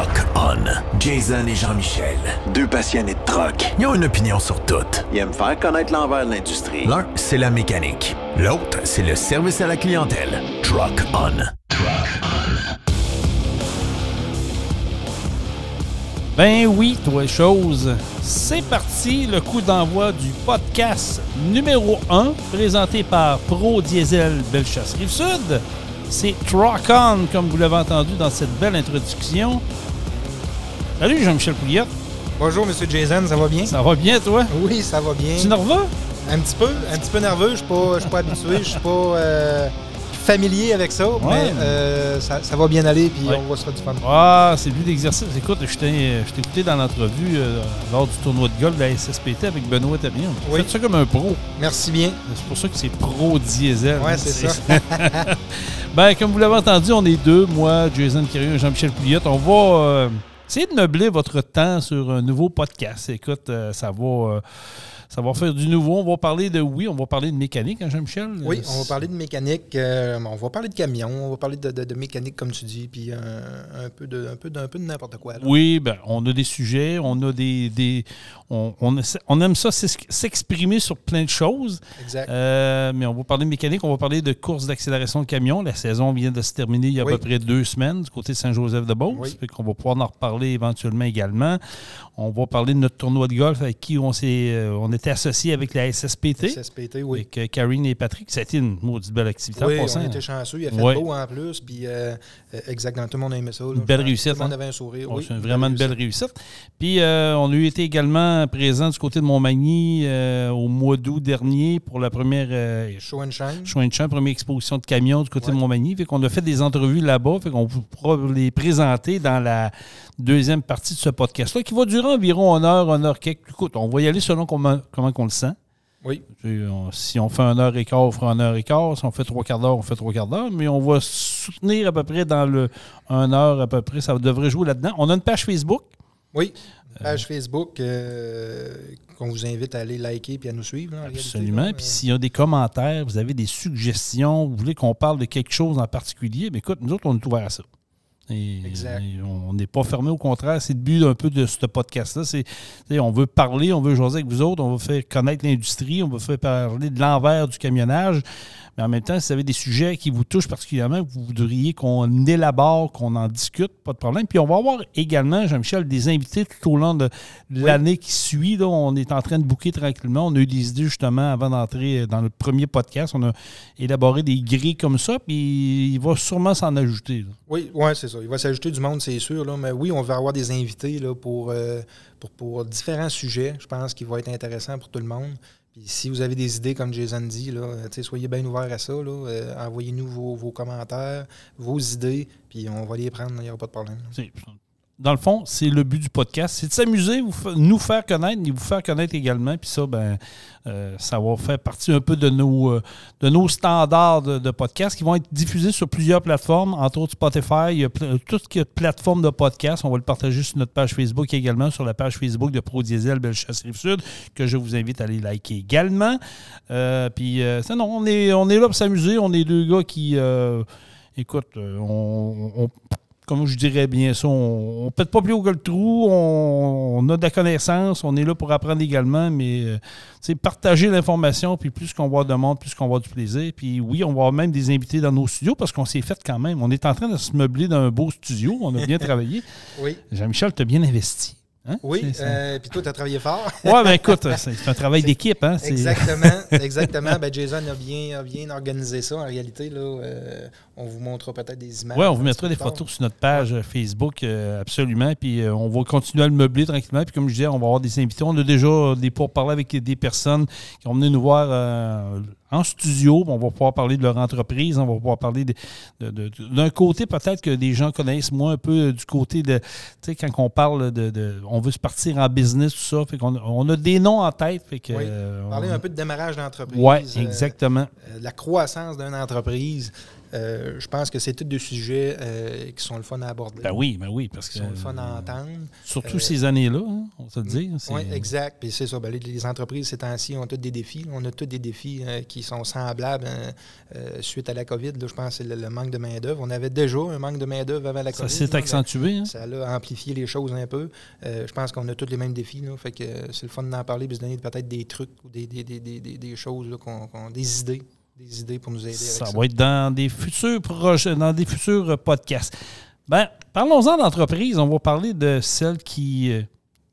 Truck On. Jason et Jean-Michel, deux passionnés de truck. Ils ont une opinion sur tout. Ils aiment faire connaître l'envers de l'industrie. L'un, c'est la mécanique. L'autre, c'est le service à la clientèle. Truck On. Truck On. Ben oui, toi chose. C'est parti, le coup d'envoi du podcast numéro 1, présenté par Pro Diesel Bellechasse Rive-Sud. C'est Truck On, comme vous l'avez entendu dans cette belle introduction. Salut Jean-Michel Pouliot. Bonjour, Monsieur Jason, ça va bien? Ça va bien, toi? Oui, ça va bien. Tu nerveux? Un petit peu, un petit peu nerveux. Je suis pas, je suis pas habitué, je suis pas euh, familier avec ça, mais euh, ça, ça va bien aller, puis Ouais. on va se faire du fun. Ah, c'est plus d'exercice. Écoute, je t'ai je t'ai écouté dans l'entrevue euh, lors du tournoi de golf de la SSPT avec Benoît Tabion. Tu Oui. fais ça comme un pro. Merci bien. C'est pour ça que c'est pro diesel. Ouais, c'est ça. ben, comme vous l'avez entendu, on est deux, moi, Jason Curieux et Jean-Michel Pouliot. On va euh, essayer de meubler votre temps sur un nouveau podcast. Écoute, euh, ça va. Euh, ça va faire du nouveau. On va parler de, oui, on va parler de mécanique, hein, Jean-Michel? Oui, Euh, on va parler de mécanique, euh, on va parler de camion, on va parler de, de- de mécanique, comme tu dis, puis un, un peu de, un peu, d'un peu de n'importe quoi. là. Oui, ben, on a des sujets, on a des. des on, on on aime ça s'ex- s'exprimer sur plein de choses. Exact. Euh, mais on va parler de mécanique, on va parler de course d'accélération de camion. La saison vient de se terminer il y a Oui. à peu près deux semaines du côté de Saint-Joseph-de-Beauce. Oui. Qu'on va pouvoir en reparler éventuellement également. On va parler de notre tournoi de golf avec qui on s'est euh, on était associé avec la SSPT. SSPT, oui. Avec euh, Karine et Patrick. Ça a été une maudite belle activité Oui, en passant. on était chanceux. Il a fait beau en plus, puis euh, euh, exactement, tout le monde a aimé ça. là. Une belle réussite, Tout le monde hein? avait un sourire. Oui, c'est vraiment une belle réussite. Puis euh, on a eu été également présent du côté de Montmagny euh, au mois d'août dernier pour la première Show and shine. Chouin-Champ, première exposition de camions du côté Ouais. de Montmagny. Fait qu'on a fait des entrevues là-bas. Fait qu'on pourra les présenter dans la deuxième partie de ce podcast-là, qui va durer environ une heure, une heure quelques. Écoute, on va y aller selon comment, comment on le sent. Oui, si on fait une heure et quart, on fera une heure et quart. Si on fait trois quarts d'heure, on fait trois quarts d'heure. Mais on va soutenir à peu près dans le une heure à peu près. Ça devrait jouer là-dedans. On a une page Facebook. oui. Page Facebook euh, qu'on vous invite à aller liker puis à nous suivre. là, en réalité, Absolument. là. Puis s'il y a des commentaires, vous avez des suggestions, vous voulez qu'on parle de quelque chose en particulier, bien, écoute, nous autres, on est ouverts à ça. Et- Exact. et on n'est pas fermé, au contraire. C'est le but un peu de ce podcast-là. C'est, on veut parler, on veut jaser avec vous autres, on veut faire connaître l'industrie, on veut faire parler de l'envers du camionnage. Mais en même temps, si vous avez des sujets qui vous touchent particulièrement, que vous voudriez qu'on élabore, qu'on en discute, pas de problème. Puis on va avoir également, Jean-Michel, des invités tout au long de l'année qui suit. Là, on est en train de bouquer tranquillement. On a eu des idées justement avant d'entrer dans le premier podcast. On a élaboré des grilles comme ça, puis il va sûrement s'en ajouter. là. Oui, ouais, c'est ça. Il va s'ajouter du monde, c'est sûr. Là, mais oui, on va avoir des invités là, pour, euh, pour, pour différents sujets. Je pense qu'il va être intéressant pour tout le monde. Puis si vous avez des idées, comme Jason dit, là, euh, soyez bien ouverts à ça. Euh, Envoyez-nous vos, vos commentaires, vos idées, puis on va les prendre, il n'y aura pas de problème. Dans le fond, c'est le but du podcast. C'est de s'amuser, nous faire connaître, et vous faire connaître également. Puis ça, ben, euh, ça va faire partie un peu de nos, euh, standards de, podcast qui vont être diffusés sur plusieurs plateformes, entre autres Spotify, il y a pl- tout ce qui est plateforme de podcast. On va le partager sur notre page Facebook également, sur la page Facebook de Pro Diesel Bellechasse Rive-Sud, que je vous invite à aller liker également. Euh, puis, sinon, on est, on est là pour s'amuser. On est deux gars qui, écoute, on comme je dirais bien ça, on ne pète pas plus haut que le trou, on, on a de la connaissance, on est là pour apprendre également, mais euh, c'est partager l'information, puis plus qu'on voit de monde, plus qu'on voit du plaisir. Puis oui, on va avoir même des invités dans nos studios parce qu'on s'est fait quand même. On est en train de se meubler dans un beau studio, on a bien travaillé. Oui, Jean-Michel, tu as bien investi. Hein? oui. Euh, puis toi, tu as travaillé fort. Ouais, ben écoute, c'est c'est un travail d'équipe. Hein? Exactement, exactement. Ben, Jason a bien, a bien organisé ça en réalité. Là, Euh, on vous montrera peut-être des images. Oui, on vous mettra des photos sur notre page euh, Facebook, euh, absolument. Puis euh, on va continuer à le meubler tranquillement. Puis comme je disais, on va avoir des invités. On a déjà euh, des pourparlers avec des personnes qui vont venir nous voir euh, en studio. On va pouvoir parler de leur entreprise. On va pouvoir parler d'un côté, peut-être que des gens connaissent moins un peu euh, du côté de, tu sais, quand on parle de, de- on veut se partir en business, tout ça. Fait qu'on on a des noms en tête. Fait que, Oui. euh, Parler on- un peu de démarrage d'entreprise. Ouais, euh, exactement. euh, la croissance d'une entreprise. Euh, je pense que c'est tous des sujets euh, qui sont le fun à aborder. Ben oui, ben oui, parce qui que. sont le fun à entendre. Surtout Euh, ces années-là, hein, on va se le dire. Oui, exact. Puis c'est ça. ben, les, entreprises, ces temps-ci, ont tous des défis. On a tous des défis euh, qui sont semblables hein, euh, suite à la COVID. là, je pense que c'est le, le manque de main-d'œuvre. On avait déjà un manque de main-d'œuvre avant la Ça COVID. s'est là, ben, accentué. hein? Ça a amplifié les choses un peu. Euh, je pense qu'on a tous les mêmes défis. Là, fait que euh, c'est le fun d'en parler et se donner peut-être des trucs ou des, des, des, des, des- des choses, là, qu'on- qu'on- des idées. Des idées pour nous aider Ça avec ça. va être dans des futurs projets, dans des futurs euh, podcasts. Ben, parlons-en d'entreprise. On va parler de celle qui, euh,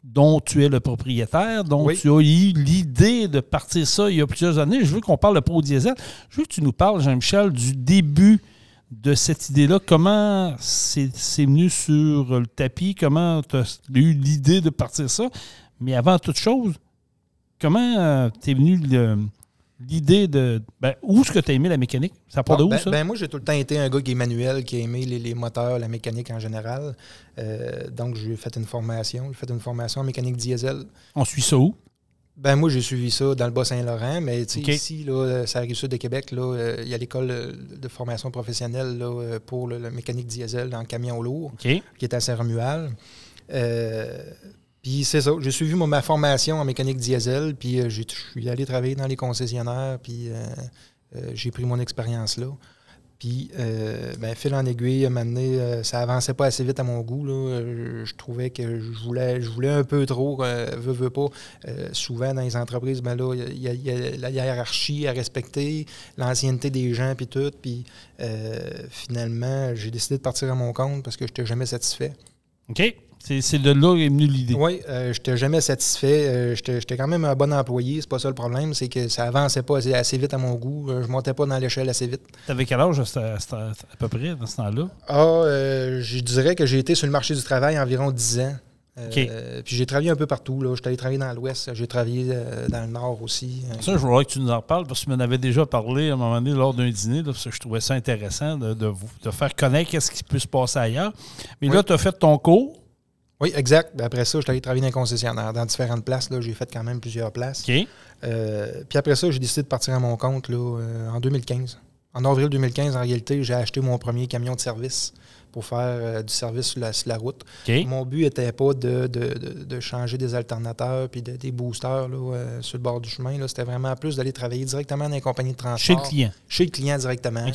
dont tu es le propriétaire, dont Oui. tu as eu l'idée de partir ça il y a plusieurs années. Je veux qu'on parle de Pro Diesel. Je veux que tu nous parles, Jean-Michel, du début de cette idée-là. Comment c'est venu sur le tapis? Comment tu as eu l'idée de partir ça? Mais avant toute chose, comment tu es venu le- l'idée de. Ben, où est-ce que tu as aimé la mécanique? Ça part de où, ben, ça? ben, moi, j'ai tout le temps été un gars qui est manuel, qui a aimé les, les moteurs, la mécanique en général. Euh, donc, j'ai fait une formation. J'ai fait une formation en mécanique diesel. On suit ça où? Ben moi, j'ai suivi ça dans le Bas-Saint-Laurent, mais ici, là, ça arrive sud de Québec, là, euh, il y a l'école euh, de formation professionnelle là, euh, pour le, le mécanique diesel dans le camion lourd, qui est à Saint-Romuald. Euh, puis c'est ça, j'ai suivi ma formation en mécanique diesel, puis euh, je suis allé travailler dans les concessionnaires, puis euh, euh, j'ai pris mon expérience là. Puis, ben, fil en aiguille, à un ça avançait pas assez vite à mon goût. Là. Je, trouvais que je voulais, je voulais un peu trop, veux, veux pas. Souvent, dans les entreprises, ben là, il y, y a la hiérarchie à respecter, l'ancienneté des gens, puis tout. Puis, finalement, j'ai décidé de partir à mon compte parce que je n'étais jamais satisfait. OK. C'est de là qu'est venue l'idée. Oui, euh, je n'étais jamais satisfait. Euh, J'étais quand même un bon employé. C'est pas ça le problème. C'est que ça avançait pas assez, assez vite à mon goût. Euh, Je montais pas dans l'échelle assez vite. Tu avais quel âge à, ce- ce- peu près dans ce temps-là? Ah, euh, je dirais que j'ai été sur le marché du travail environ 10 ans. Euh. Puis j'ai travaillé un peu partout. Là. J'étais allé travailler dans l'Ouest. J'ai travaillé euh, dans le Nord aussi. Ça, je voudrais que tu nous en reparles parce que tu m'en avais déjà parlé à un moment donné lors d'un dîner, là, parce que je trouvais ça intéressant de, de vous- de faire connaître qu'est-ce qui peut se passer ailleurs. Mais Oui. là, tu as fait ton cours. Oui, exact. Puis après ça, j'étais allé travailler dans un concessionnaire. Dans différentes places. là. J'ai fait quand même plusieurs places. Euh, puis après ça, j'ai décidé de partir à mon compte là, euh, en 2015. En avril 2015, en réalité, j'ai acheté mon premier camion de service pour faire euh, du service sur la, sur la route. Mon but n'était pas de, de- de- de changer des alternateurs puis de- des boosters là, euh, sur le bord du chemin. C'était vraiment plus d'aller travailler directement dans les compagnies de transport. Chez le client. Chez le client directement.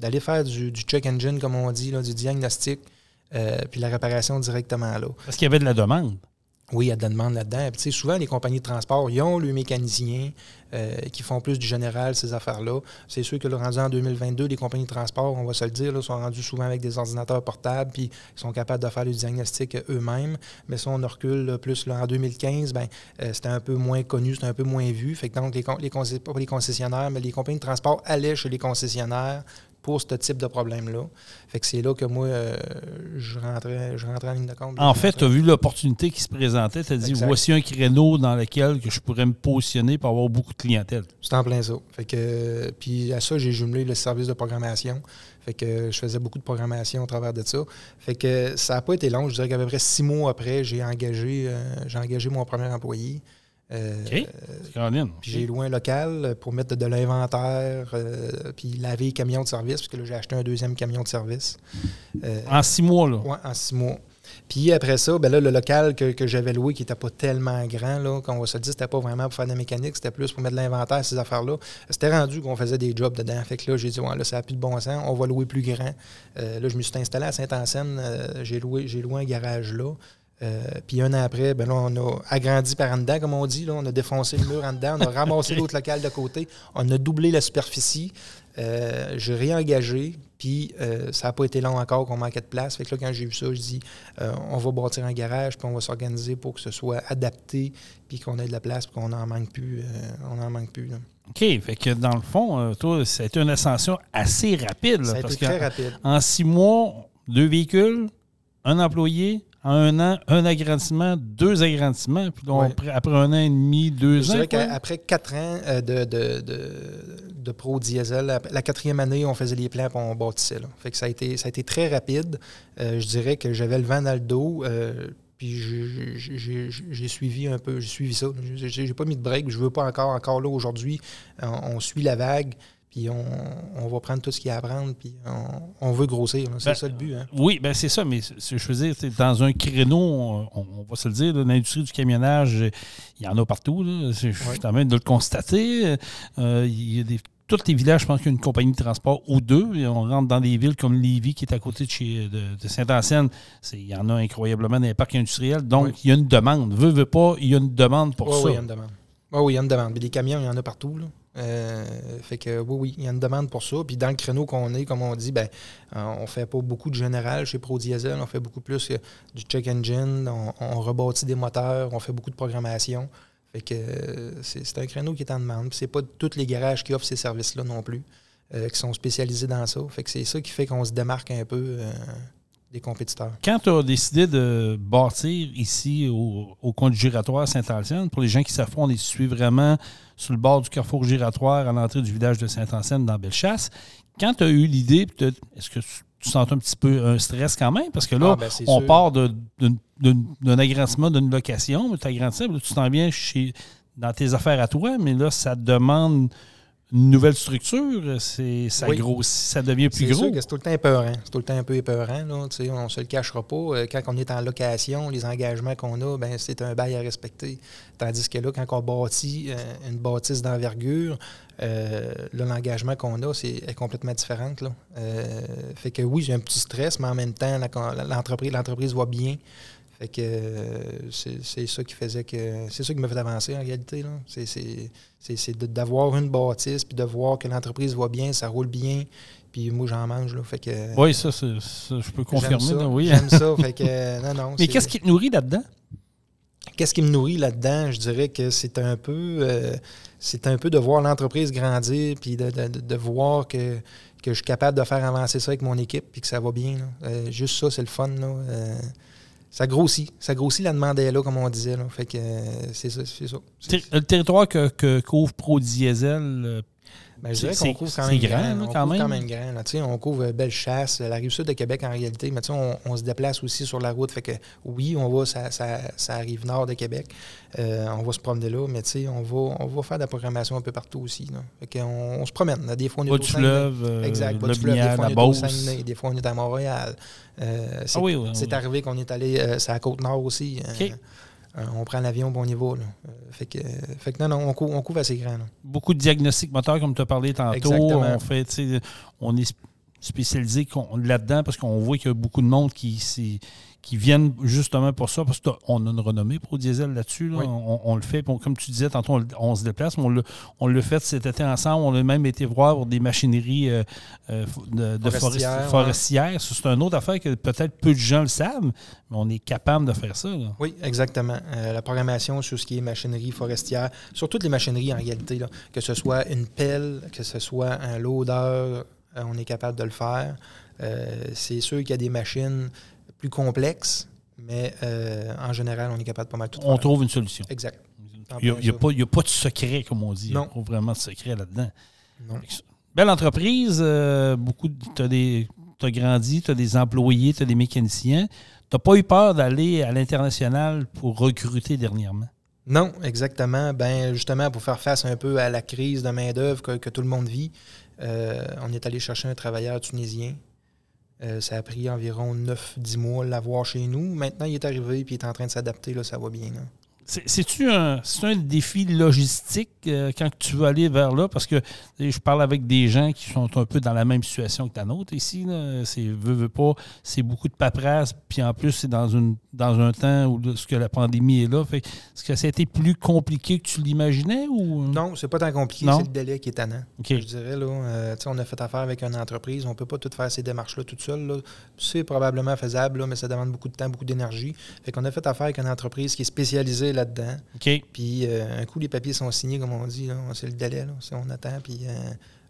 D'aller faire du, du check engine, comme on dit, là, du diagnostic, euh, puis la réparation directement là. Parce qu'il y avait de la demande. Oui, il y a de la demande là-dedans. Puis, tu sais, souvent, les compagnies de transport, ils ont le mécanicien euh, qui font plus du général, ces affaires-là. C'est sûr que le rendu en 2022, les compagnies de transport, on va se le dire, là, sont rendus souvent avec des ordinateurs portables, puis ils sont capables de faire le diagnostic eux-mêmes. Mais si on recule là, plus là, en 2015, ben, euh, c'était un peu moins connu, c'était un peu moins vu. Fait que donc, les, pas les concessionnaires, mais les compagnies de transport allaient chez les concessionnaires pour ce type de problème-là. Fait que c'est là que moi, euh, je, rentrais, je rentrais en ligne de compte. En fait, tu as vu l'opportunité qui se présentait. Tu as dit voici un créneau dans lequel que je pourrais me positionner pour avoir beaucoup de clientèle. C'est en plein ça. Fait que, euh, puis à ça, j'ai jumelé le service de programmation. Fait que euh, je faisais beaucoup de programmation au travers de ça. Fait que ça n'a pas été long. Je dirais qu'à peu près six mois après, j'ai engagé, euh, j'ai engagé mon premier employé. Euh. Puis j'ai loué un local pour mettre de l'inventaire, euh, puis laver les camions de service, parce que là, j'ai acheté un deuxième camion de service. Euh, En six mois, là. Ouais, en six mois. Puis après ça, ben là, le local que, que j'avais loué, qui n'était pas tellement grand, là, qu'on va se le dire, c'était pas vraiment pour faire de la mécanique, c'était plus pour mettre de l'inventaire, ces affaires-là. C'était rendu qu'on faisait des jobs dedans. Fait que là, j'ai dit, ouais, là, ça n'a plus de bon sens, on va louer plus grand. Euh, là, je me suis installé à Saint-Anselme, euh, j'ai loué, j'ai loué un garage là. Euh, puis un an après, ben là, on a agrandi par en dedans, comme on dit. Là, on a défoncé le mur en dedans, on a ramassé l'autre local de côté, on a doublé la superficie. Euh, j'ai réengagé, puis euh, ça n'a pas été long encore qu'on manquait de place. Fait que là, quand j'ai vu ça, je dis on va bâtir un garage, puis on va s'organiser pour que ce soit adapté, puis qu'on ait de la place, puis qu'on n'en manque plus. on en manque plus. là. OK. Fait que dans le fond, toi, ça a été une ascension assez rapide. là, Ça a parce été très rapide. En six mois, deux véhicules, un employé, en un an, un agrandissement, deux agrandissements. Puis Ouais. après, un an et demi, deux Je ans. dirais quoi. qu'après quatre ans euh, de, de, de, de pro diesel, la, quatrième année, on faisait les plans et on bâtissait. Là. Fait que ça a été, ça a été très rapide. Euh, je dirais que j'avais le vent dans le dos. euh, puis j'ai- suivi un peu, j'ai suivi ça. J'ai j'ai pas mis de break. Je veux pas encore, encore là aujourd'hui. On, on suit la vague. Puis on, on va prendre tout ce qu'il y a à prendre, puis on, on veut grossir. C'est Ben, ça le but. Hein? Oui, ben c'est ça, mais je veux dire, c'est dans un créneau, on, on va se le dire, l'industrie du camionnage, euh, il y en a partout. Je suis en train de le constater. Euh, il y a des, tous les villages, je pense qu'il y a une compagnie de transport ou deux. Et on rentre dans des villes comme Lévis, qui est à côté de, chez, de, de Saint-Anselme. Il y en a incroyablement dans les parcs industriels. Donc, Oui. il y a une demande. Veux, veux pas, il y a une demande pour Oui, ça. oui, il y a une demande. Oui, oui, il y a une demande. Mais des camions, il y en a partout. Là. Euh, fait que oui, oui, il y a une demande pour ça. Puis dans le créneau qu'on est, comme on dit, ben, euh, on fait pas beaucoup de général chez Pro Diesel. On fait beaucoup plus euh, du check engine. On, on rebâtit des moteurs. On fait beaucoup de programmation. Fait que c'est un créneau qui est en demande. C'est pas tous les garages qui offrent ces services-là non plus, qui sont spécialisés dans ça. Fait que c'est ça qui fait qu'on se démarque un peu des compétiteurs. Quand tu as décidé de bâtir ici au, au Saint-Anselme, pour les gens qui savent on est situé vraiment sur le bord du carrefour giratoire à l'entrée du village de Saint-Anselme dans Bellechasse. Quand tu as eu l'idée, est-ce que tu, sens un petit peu un stress quand même? Parce que là, Ah, ben, on sûr. part d'un agrandissement d'une location, mais tu agrandis, tu t'en viens chez, dans tes affaires à toi, mais là, ça te demande une nouvelle structure, c'est, ça Oui. grossit, ça devient plus C'est gros. c'est tout le temps épeurant. C'est tout le temps un peu épeurant. Là, on ne se le cachera pas. Euh, Quand on est en location, les engagements qu'on a, ben, c'est un bail à respecter. Tandis que là, quand on bâtit euh, une bâtisse d'envergure, euh, l'engagement qu'on a, c'est est complètement différent. Là. Euh, fait que oui, j'ai un petit stress, mais en même temps, l'entreprise, l'entreprise va bien. Fait que euh, c'est ça qui faisait que. C'est ça qui m'a fait avancer en réalité. C'est- d'avoir une bâtisse, puis de voir que l'entreprise va bien, ça roule bien, puis moi j'en mange. Là, fait que, Oui, ça, ça, je peux confirmer. ça, oui. J'aime ça. Fait que, euh, non, non, Mais qu'est-ce qui te nourrit là-dedans? Qu'est-ce qui me nourrit là-dedans? Je dirais que c'est un peu euh, c'est un peu de voir l'entreprise grandir puis de, de- de- de voir que, que je suis capable de faire avancer ça avec mon équipe puis que ça va bien. Euh, juste ça, c'est le fun. Là. Euh, ça grossit. Ça grossit la demande là, comme on disait. Là. Fait que euh, c'est ça. C'est ça. Le territoire que, que couvre Pro Diesel, euh, Ben, je dirais C'est- qu'on couvre quand même grand, on quand couvre même. quand même grand. là. On couvre euh, Bellechasse, la rive sud de Québec en réalité, mais on, on se déplace aussi sur la route. Fait que oui, on va, ça, ça, ça arrive nord de Québec. Euh, on va se promener là, mais on va, on va faire de la programmation un peu partout aussi. Là. Fait qu'on on se promène. là. Des fois, on est au fleuve, euh, Exact, le du fleuve. Des fois, on est au. Saguenay, des fois, on est à Montréal. Euh, c'est Ah oui, oui, c'est oui. arrivé qu'on est allé, euh, c'est à Côte-Nord aussi. Euh, euh, on prend l'avion, bon va. Là. Euh, fait, que, fait que non, non, on couvre, on couvre assez grand. là. Beaucoup de diagnostics moteurs, comme tu as parlé tantôt. Exactement. On fait, on est spécialisé là-dedans parce qu'on voit qu'il y a beaucoup de monde qui, qui viennent justement pour ça, parce qu'on a une renommée Pro Diesel là-dessus. là. Oui. On, on le fait. On- comme tu disais, tantôt, on, le- on se déplace. mais On l'a fait cet été ensemble. On a même été voir pour des machineries euh, euh, de, de forest- Forestières, ouais. C'est une autre affaire que peut-être peu de gens le savent, mais on est capable de faire ça. là. Oui, exactement. Euh, la programmation sur ce qui est machinerie forestière, sur toutes les machineries en réalité, là, que ce soit une pelle, que ce soit un loader, on est capable de le faire. Euh, c'est sûr qu'il y a des machines plus complexes, mais euh, en général, on est capable de pas mal tout On faire. trouve une solution. Exact. Il n'y a, pas a de secret, comme on dit. Il n'y a Non. pas vraiment de secret là-dedans. Non. Belle entreprise. euh, beaucoup tu as, grandi, tu as des employés, tu as des mécaniciens. Tu n'as pas eu peur d'aller à l'international pour recruter dernièrement? Non, exactement. Ben justement, pour faire face un peu à la crise de main-d'œuvre que, que tout le monde vit, euh, on est allé chercher un travailleur tunisien. Euh, ça a pris environ 9-10 mois l'avoir chez nous. Maintenant, il est arrivé et il est en train de s'adapter. Là, ça va bien. C'est- C'est-tu un, un défi logistique euh, quand tu veux aller vers là? Parce que je parle avec des gens qui sont un peu dans la même situation que ta nôtre ici. C'est veux, veux pas, c'est beaucoup de paperasse, puis en plus, c'est dans, une, dans un temps où là, ce que la pandémie est là. Est-ce que ça a été plus compliqué que tu l'imaginais? ou? Non, c'est pas tant compliqué, c'est le délai qui est tannant. OK. Je dirais, là, euh, on a fait affaire avec une entreprise, on peut pas tout faire ces démarches-là toute seule. C'est probablement faisable, là, mais ça demande beaucoup de temps, beaucoup d'énergie. Fait qu'on a fait affaire avec une entreprise qui est spécialisée là-dedans. Puis euh, un coup, les papiers sont signés, comme on dit, là, c'est le délai, là, on attend, puis euh,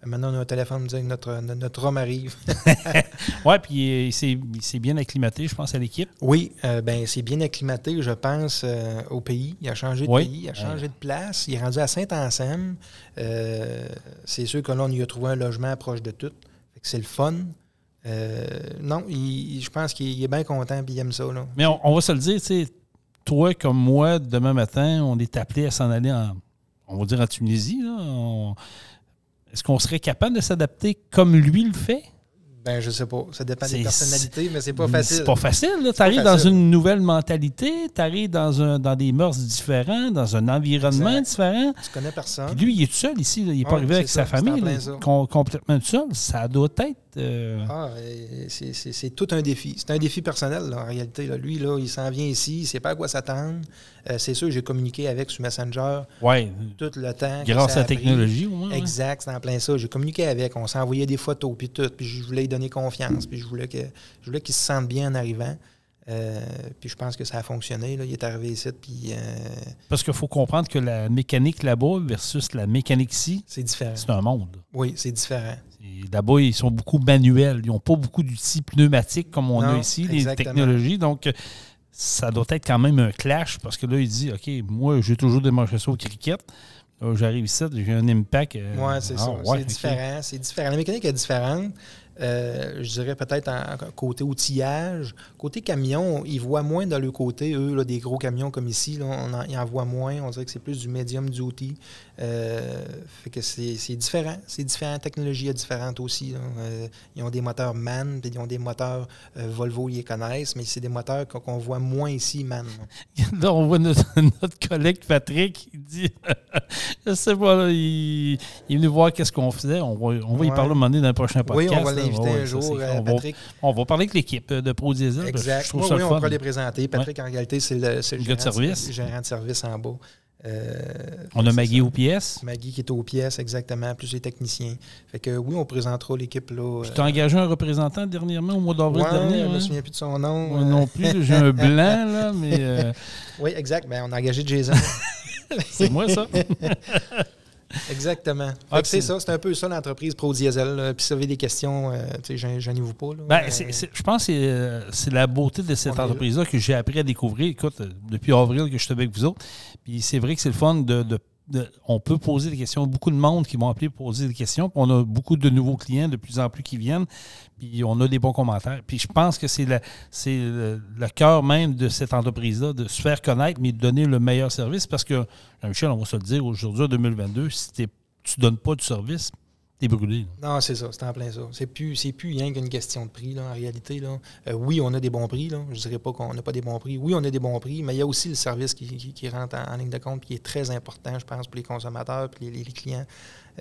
maintenant, on a un téléphone pour dire que notre, notre, homme arrive. Ouais, puis euh, il s'est bien acclimaté, je pense, à l'équipe. Oui, euh, ben c'est bien acclimaté, je pense, au pays. Il a changé de Oui. pays, il a changé de place. Il est rendu à Saint-Anselme. C'est sûr que là, on y a trouvé un logement proche de tout. C'est le fun. Euh, non, il- je pense qu'il il est bien content et il aime ça. Là. Mais on, on va se le dire, tu sais, toi comme moi, demain matin, on est appelé à s'en aller en, on va dire en Tunisie. Est-ce qu'on serait capable de s'adapter comme lui le fait? Ben, je sais pas. Ça dépend des personnalités, mais c'est pas facile. C'est pas facile. Tu arrives dans une nouvelle mentalité, tu arrives dans, un, dans des mœurs différents, dans un environnement différent. Tu connais personne. Puis lui, il est tout seul ici. là. Il n'est pas Ouais, arrivé avec sa famille. là. complètement tout seul. Ça doit être. Euh, Ah, c'est- tout un défi. C'est un défi personnel, là, en réalité. là. Lui, là, il s'en vient ici, il ne sait pas à quoi s'attendre. Euh, c'est sûr, j'ai communiqué avec sur Messenger ouais, tout le temps. grâce à la technologie, au moins. Exact, c'est en plein ça. J'ai communiqué avec, on s'est envoyé des photos, puis tout, puis je voulais lui donner confiance, puis je voulais qu'il se sente bien en arrivant. Euh, puis je pense que ça a fonctionné. Là. Il est arrivé ici, puis euh, Parce qu'il faut comprendre que la mécanique là-bas versus la mécanique ici, c'est différent. c'est un monde. Oui, c'est différent. Là-bas, ils sont beaucoup manuels. Ils n'ont pas beaucoup d'outils pneumatiques comme on a ici, les technologies. Donc, euh, ça doit être quand même un clash parce que là, il dit OK, moi, j'ai toujours démarché ça au cricket. Là, J'arrive ici, j'ai un impact. euh, Oui, c'est ah, ça. ouais, c'est différent. C'est différent. La mécanique est différente. Euh, je dirais peut-être en, côté outillage. Côté camion, ils voient moins dans le côté, eux, là, des gros camions comme ici. Là, on en, ils en voient moins. On dirait que c'est plus du medium duty. Euh, fait que c'est différent. C'est différent. La technologie est différente aussi. Euh, ils ont des moteurs MAN, puis ils ont des moteurs euh, Volvo, ils les connaissent, mais c'est des moteurs qu'on voit moins ici, MAN. là. On voit notre, notre collègue Patrick, il dit Je sais pas, là, il, il est venu voir qu'est-ce qu'on faisait. On va, on va y parler un moment donné dans le prochain Oui, podcast. on va Ouais, un jour, euh, on, va, Patrick. on va parler avec l'équipe de Pro Diesel. Exact. Je Oui, oui, on pourra les présenter. Patrick, en réalité, c'est le, c'est le Le gars de gérant service. le gérant de service en bas. Euh, On a Maggie ça. aux pièces. Maggie qui est aux pièces, exactement, plus les techniciens. Fait que oui, on présentera l'équipe là. Tu as engagé un représentant dernièrement, au mois d'avril ouais, dernier. je me hein? souviens plus de son nom. Moi euh, non plus, j'ai un blanc, là, mais euh, Oui, exact. Ben, on a engagé Jason. c'est moi, ça. Exactement. Ah, c'est ça, c'est un peu ça l'entreprise Pro Diesel. Puis si vous avez des questions, euh, sais, gên- gênez-vous pas. Là. Ben, je pense que c'est, euh, c'est la beauté de cette entreprise-là que j'ai appris à découvrir. Écoute, euh, depuis avril que je suis avec vous autres. Puis c'est vrai que c'est le fun de, de- On peut poser des questions. Beaucoup de monde qui vont appeler pour poser des questions. On a beaucoup de nouveaux clients de plus en plus qui viennent. Puis on a des bons commentaires. Puis je pense que c'est, le, cœur même de cette entreprise-là, de se faire connaître, mais de donner le meilleur service. Parce que, Jean-Michel, on va se le dire, aujourd'hui, en 2022, si tu ne donnes pas de service, t'es brûlé. là. Non, c'est ça, c'est en plein ça. C'est plus, c'est plus rien qu'une question de prix, là, en réalité. Là. Euh, oui, on a des bons prix, là. je ne dirais pas qu'on n'a pas des bons prix. Oui, on a des bons prix, mais il y a aussi le service qui, qui- qui rentre en, en ligne de compte, qui est très important, je pense, pour les consommateurs et les, les- les clients.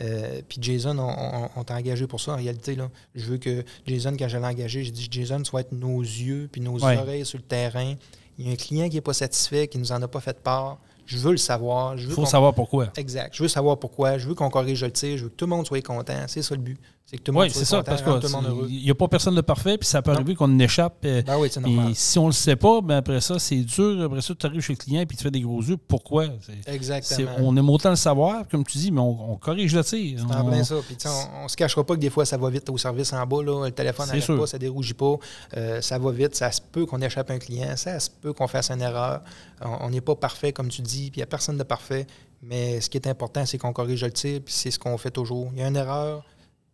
Euh, puis Jason, on, on- on t'a engagé pour ça, en réalité. Là. Je veux que Jason, quand je l'ai engagé, j'ai dit Jason, vas être nos yeux puis nos Ouais. oreilles sur le terrain. Il y a un client qui n'est pas satisfait, qui ne nous en a pas fait part. Je veux le savoir. Il faut savoir pourquoi. Exact. Je veux savoir pourquoi. Je veux qu'on corrige le tir. Je veux que tout le monde soit content. C'est ça le but. C'est que tout le monde Oui, c'est ça, parce qu'il n'y a pas personne de parfait, puis ça peut Non. arriver qu'on échappe. euh, Ben oui, c'est et normal. si on ne le sait pas, ben après ça, c'est dur. Après ça, tu arrives chez le client et tu fais des gros yeux. Pourquoi? Exactement. on aime autant le savoir, comme tu dis, mais on, on corrige le tir. C'est en On- plein ça. Puis, on, on se cachera pas que des fois, ça va vite au service en bas. Là. Le téléphone n'arrête pas, ça dérougit pas. Euh, ça va vite. Ça se peut qu'on échappe un client. Ça se peut qu'on fasse une erreur. On on n'est pas parfait, comme tu dis. Puis, il n'y a personne de parfait. Mais ce qui est important, c'est qu'on corrige le tir. Puis, c'est ce qu'on fait toujours. Il y a une erreur.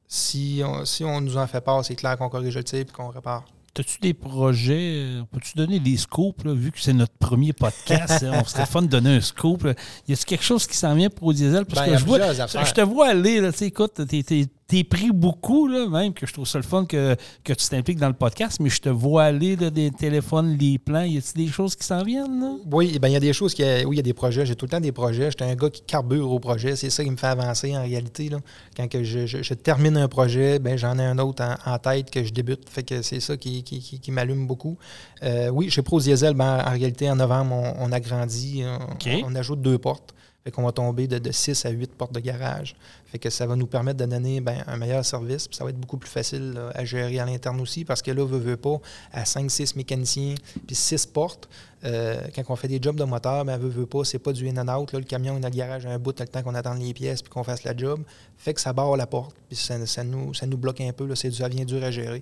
Si on, si on nous en fait part, c'est clair qu'on corrige le tir puis qu'on répare. As-tu des projets? euh, Peux-tu donner des scopes, là, vu que c'est notre premier podcast? hein, on serait fun de donner un scoop. là? Y a-t-il quelque chose qui s'en vient pour Diesel? Parce Ben, que je, vois, je te vois aller, là, tu écoute, t'es, t'es- t'es pris beaucoup, là, même, que je trouve ça le fun que, que tu t'impliques dans le podcast, mais je te vois aller, là, des téléphones, les plans. Y a-t-il des choses qui s'en viennent, là? Oui, ben, il y a des choses qui. Oui, il y a des projets. J'ai tout le temps des projets. J'étais un gars qui carbure au projet. C'est ça qui me fait avancer en réalité. Là. Quand que je, je- je termine un projet, ben, j'en ai un autre en, en tête que je débute. Fait que c'est ça qui, qui, qui- qui m'allume beaucoup. Euh, oui, chez Pro Diesel, ben, en réalité, en novembre, on, on agrandit. On, OK. on ajoute deux portes. Fait qu'on va tomber de, de 6 à 8 portes de garage. Fait que ça va nous permettre de donner ben, un meilleur service. Puis ça va être beaucoup plus facile à gérer à l'interne aussi parce que là, veut, veut pas, à 5-6 mécaniciens, puis 6 portes, euh, quand on fait des jobs de moteur, ben, veut, veut pas, c'est pas du in and out. Le camion est dans le garage à un bout, le temps qu'on attende les pièces puis qu'on fasse la job. Fait que ça barre la porte. Puis ça, nous, bloque un peu. C'est, ça devient dur à gérer.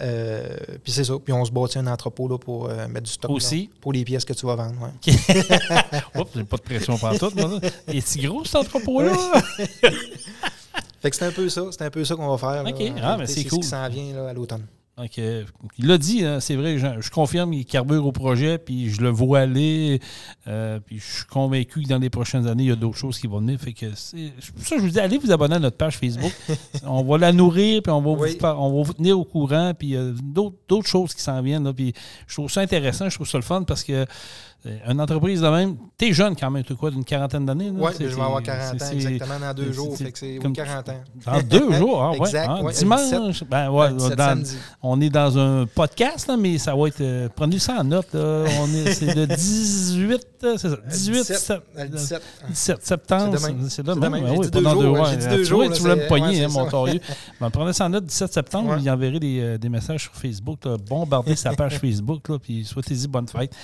Euh, puis c'est ça. Puis on se bâtit un entrepôt là, pour euh, mettre du stock. Aussi? là, pour les pièces que tu vas vendre. ouais. Oups, j'ai pas de pression là. Il est-tu gros, cet entrepôt-là? Fait que c'est un peu ça. C'est un peu ça qu'on va faire. OK. Ah, ben, c'est ce cool. qui s'en vient là, à l'automne. Donc, euh, il l'a dit, hein, c'est vrai, je, je confirme, il carbure au projet, puis je le vois aller. euh, puis je suis convaincu que dans les prochaines années, il y a d'autres choses qui vont venir. Fait que c'est pour ça que je vous dis, allez vous abonner à notre page Facebook. on va la nourrir, puis on va, Oui. vous, on va vous tenir au courant, puis il y a d'autres choses qui s'en viennent. là. puis je trouve ça intéressant, je trouve ça le fun parce que une entreprise de même, t'es jeune quand même, tu quoi, d'une quarantaine d'années? là? Oui, je vais avoir c'est- 40 ans exactement dans deux jours. Fait que c'est comme- 40 ans. Dans deux jours, ah, ouais, Exact, ah, ouais, dimanche. Ben, ouais, Le 17 dans- on est dans un podcast, là, mais ça va être. euh, prenez ça en note. là. On est, c'est le 18, euh, c'est ça, 18 17, sept- le 17. 17 septembre. C'est ben J'ai oui, deux pendant jours, deux j'ai dit Tu vois, jours, Tu là, voulais me pogner, hein, mon torieux. Ben, prenez ça en note, 17 septembre. Enverrez des, euh, des messages sur Facebook. là, bombardez sa page Facebook. Là, puis souhaitez-y bonne fête.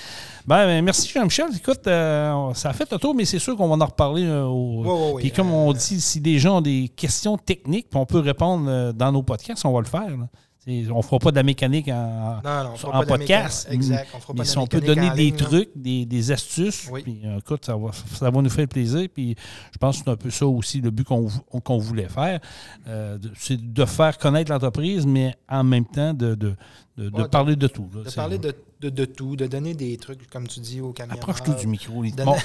Ben, ben, merci, Jean-Michel. Écoute, euh, ça a fait le tour, mais c'est sûr qu'on va en reparler. euh, au- ouais. puis comme on dit, si des gens ont des questions techniques, puis on peut répondre euh, dans nos podcasts, on va le faire. là. On ne fera pas de la mécanique en, Non, non, on en pas de la podcast. mécanique. Exact, on fera mais pas si on peut donner des ligne, trucs, des, des astuces, Oui. puis euh, écoute, ça va, ça va nous faire plaisir. Puis je pense que c'est un peu ça aussi le but qu'on vou- qu'on voulait faire. Euh, c'est de faire connaître l'entreprise, mais en même temps de, de, de- de Ouais, de- parler de tout. là. De C'est- parler de, de, de tout, de donner des trucs, comme tu dis, aux camionneurs. Approche-toi du micro, il te, Donne- mord-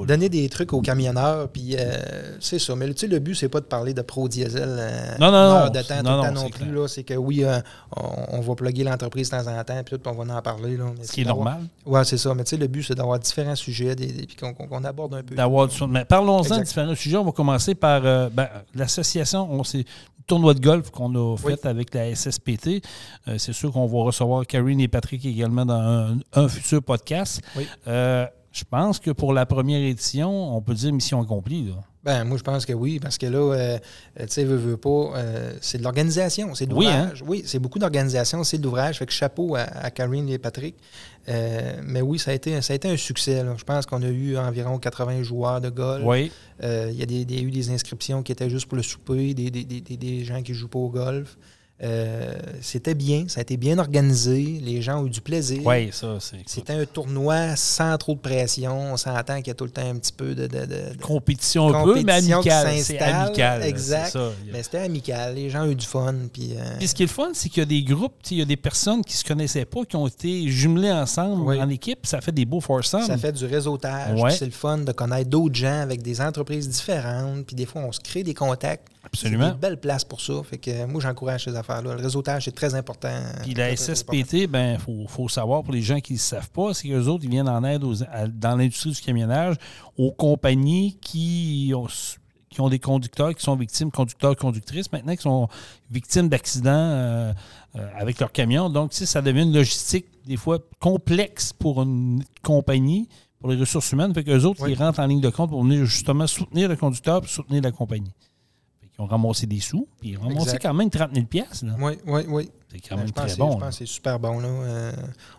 là. Donner des trucs aux camionneurs, puis euh, c'est ça. Mais tu sais, le but, c'est pas de parler de pro diesel euh, Non, non, non, de temps, tout non, le temps non, plus. C'est que oui, euh, on, on va plugger l'entreprise de temps en temps, puis tout, on va en parler. Là. Mais Ce c'est qui est normal. Ouais, c'est ça. Mais tu sais, le but, c'est d'avoir différents sujets, puis qu'on qu'on aborde un peu. d'avoir. Mais parlons-en de différents sujets. On va commencer par euh, ben, l'association. Tournoi de golf qu'on a fait Oui. avec la SSPT. Euh, c'est sûr qu'on va recevoir Karine et Patrick également dans un, un futur podcast. Oui. Euh, je pense que pour la première édition, on peut dire mission accomplie. là. Ben, moi, je pense que oui, parce que là, euh, euh, tu sais, veux, veux pas, euh, c'est de l'organisation, c'est de Oui, hein? l'ouvrage. Oui, c'est beaucoup d'organisation, c'est de l'ouvrage. Fait que chapeau à, à Karine et Patrick. Euh, mais oui, ça a été, ça a été un succès. là. Je pense qu'on a eu environ 80 joueurs de golf. Oui. Euh, Il y, a des- eu des inscriptions qui étaient juste pour le souper, des, des- des- des- des gens qui jouent pas au golf. Euh, C'était bien, ça a été bien organisé. Les gens ont eu du plaisir. Oui, ça, c'est. C'était un tournoi sans trop de pression. On s'entend qu'il y a tout le temps un petit peu de- de- de, de Compétition un peu, mais amicale. C'est amical. exact. Mais c'était amical, les gens ont eu du fun. Puis, euh, Puis ce qui est le fun, c'est qu'il y a des groupes, il y a des personnes qui ne se connaissaient pas, qui ont été jumelées ensemble Oui. en équipe. Ça fait des beaux foursomes. ça fait du réseautage. Ouais. C'est le fun de connaître d'autres gens avec des entreprises différentes. Puis des fois, on se crée des contacts. Absolument. C'est une belle place pour ça. Fait que euh, moi, j'encourage ces affaires-là. Le réseautage, c'est très important. Puis la. SSPT, ben faut, faut savoir pour les gens qui ne savent pas, c'est qu'eux autres, ils viennent en aide aux- à- dans l'industrie du camionnage aux compagnies qui ont, qui ont des conducteurs qui sont victimes, conducteurs, conductrices, maintenant qui sont victimes d'accidents euh, euh, avec leur camion. Donc, ça devient une logistique des fois complexe pour une compagnie, pour les ressources humaines. Fait qu'eux autres, Oui. ils rentrent en ligne de compte pour venir justement soutenir le conducteur et soutenir la compagnie. Qu'ils ont ramassé des sous, puis ils ont ramassé Exact. quand même 30 000 piastres, là. Oui, oui, oui. C'est quand Ben, même je pense très que c'est- bon. Je pense que c'est super bon. Là. Euh,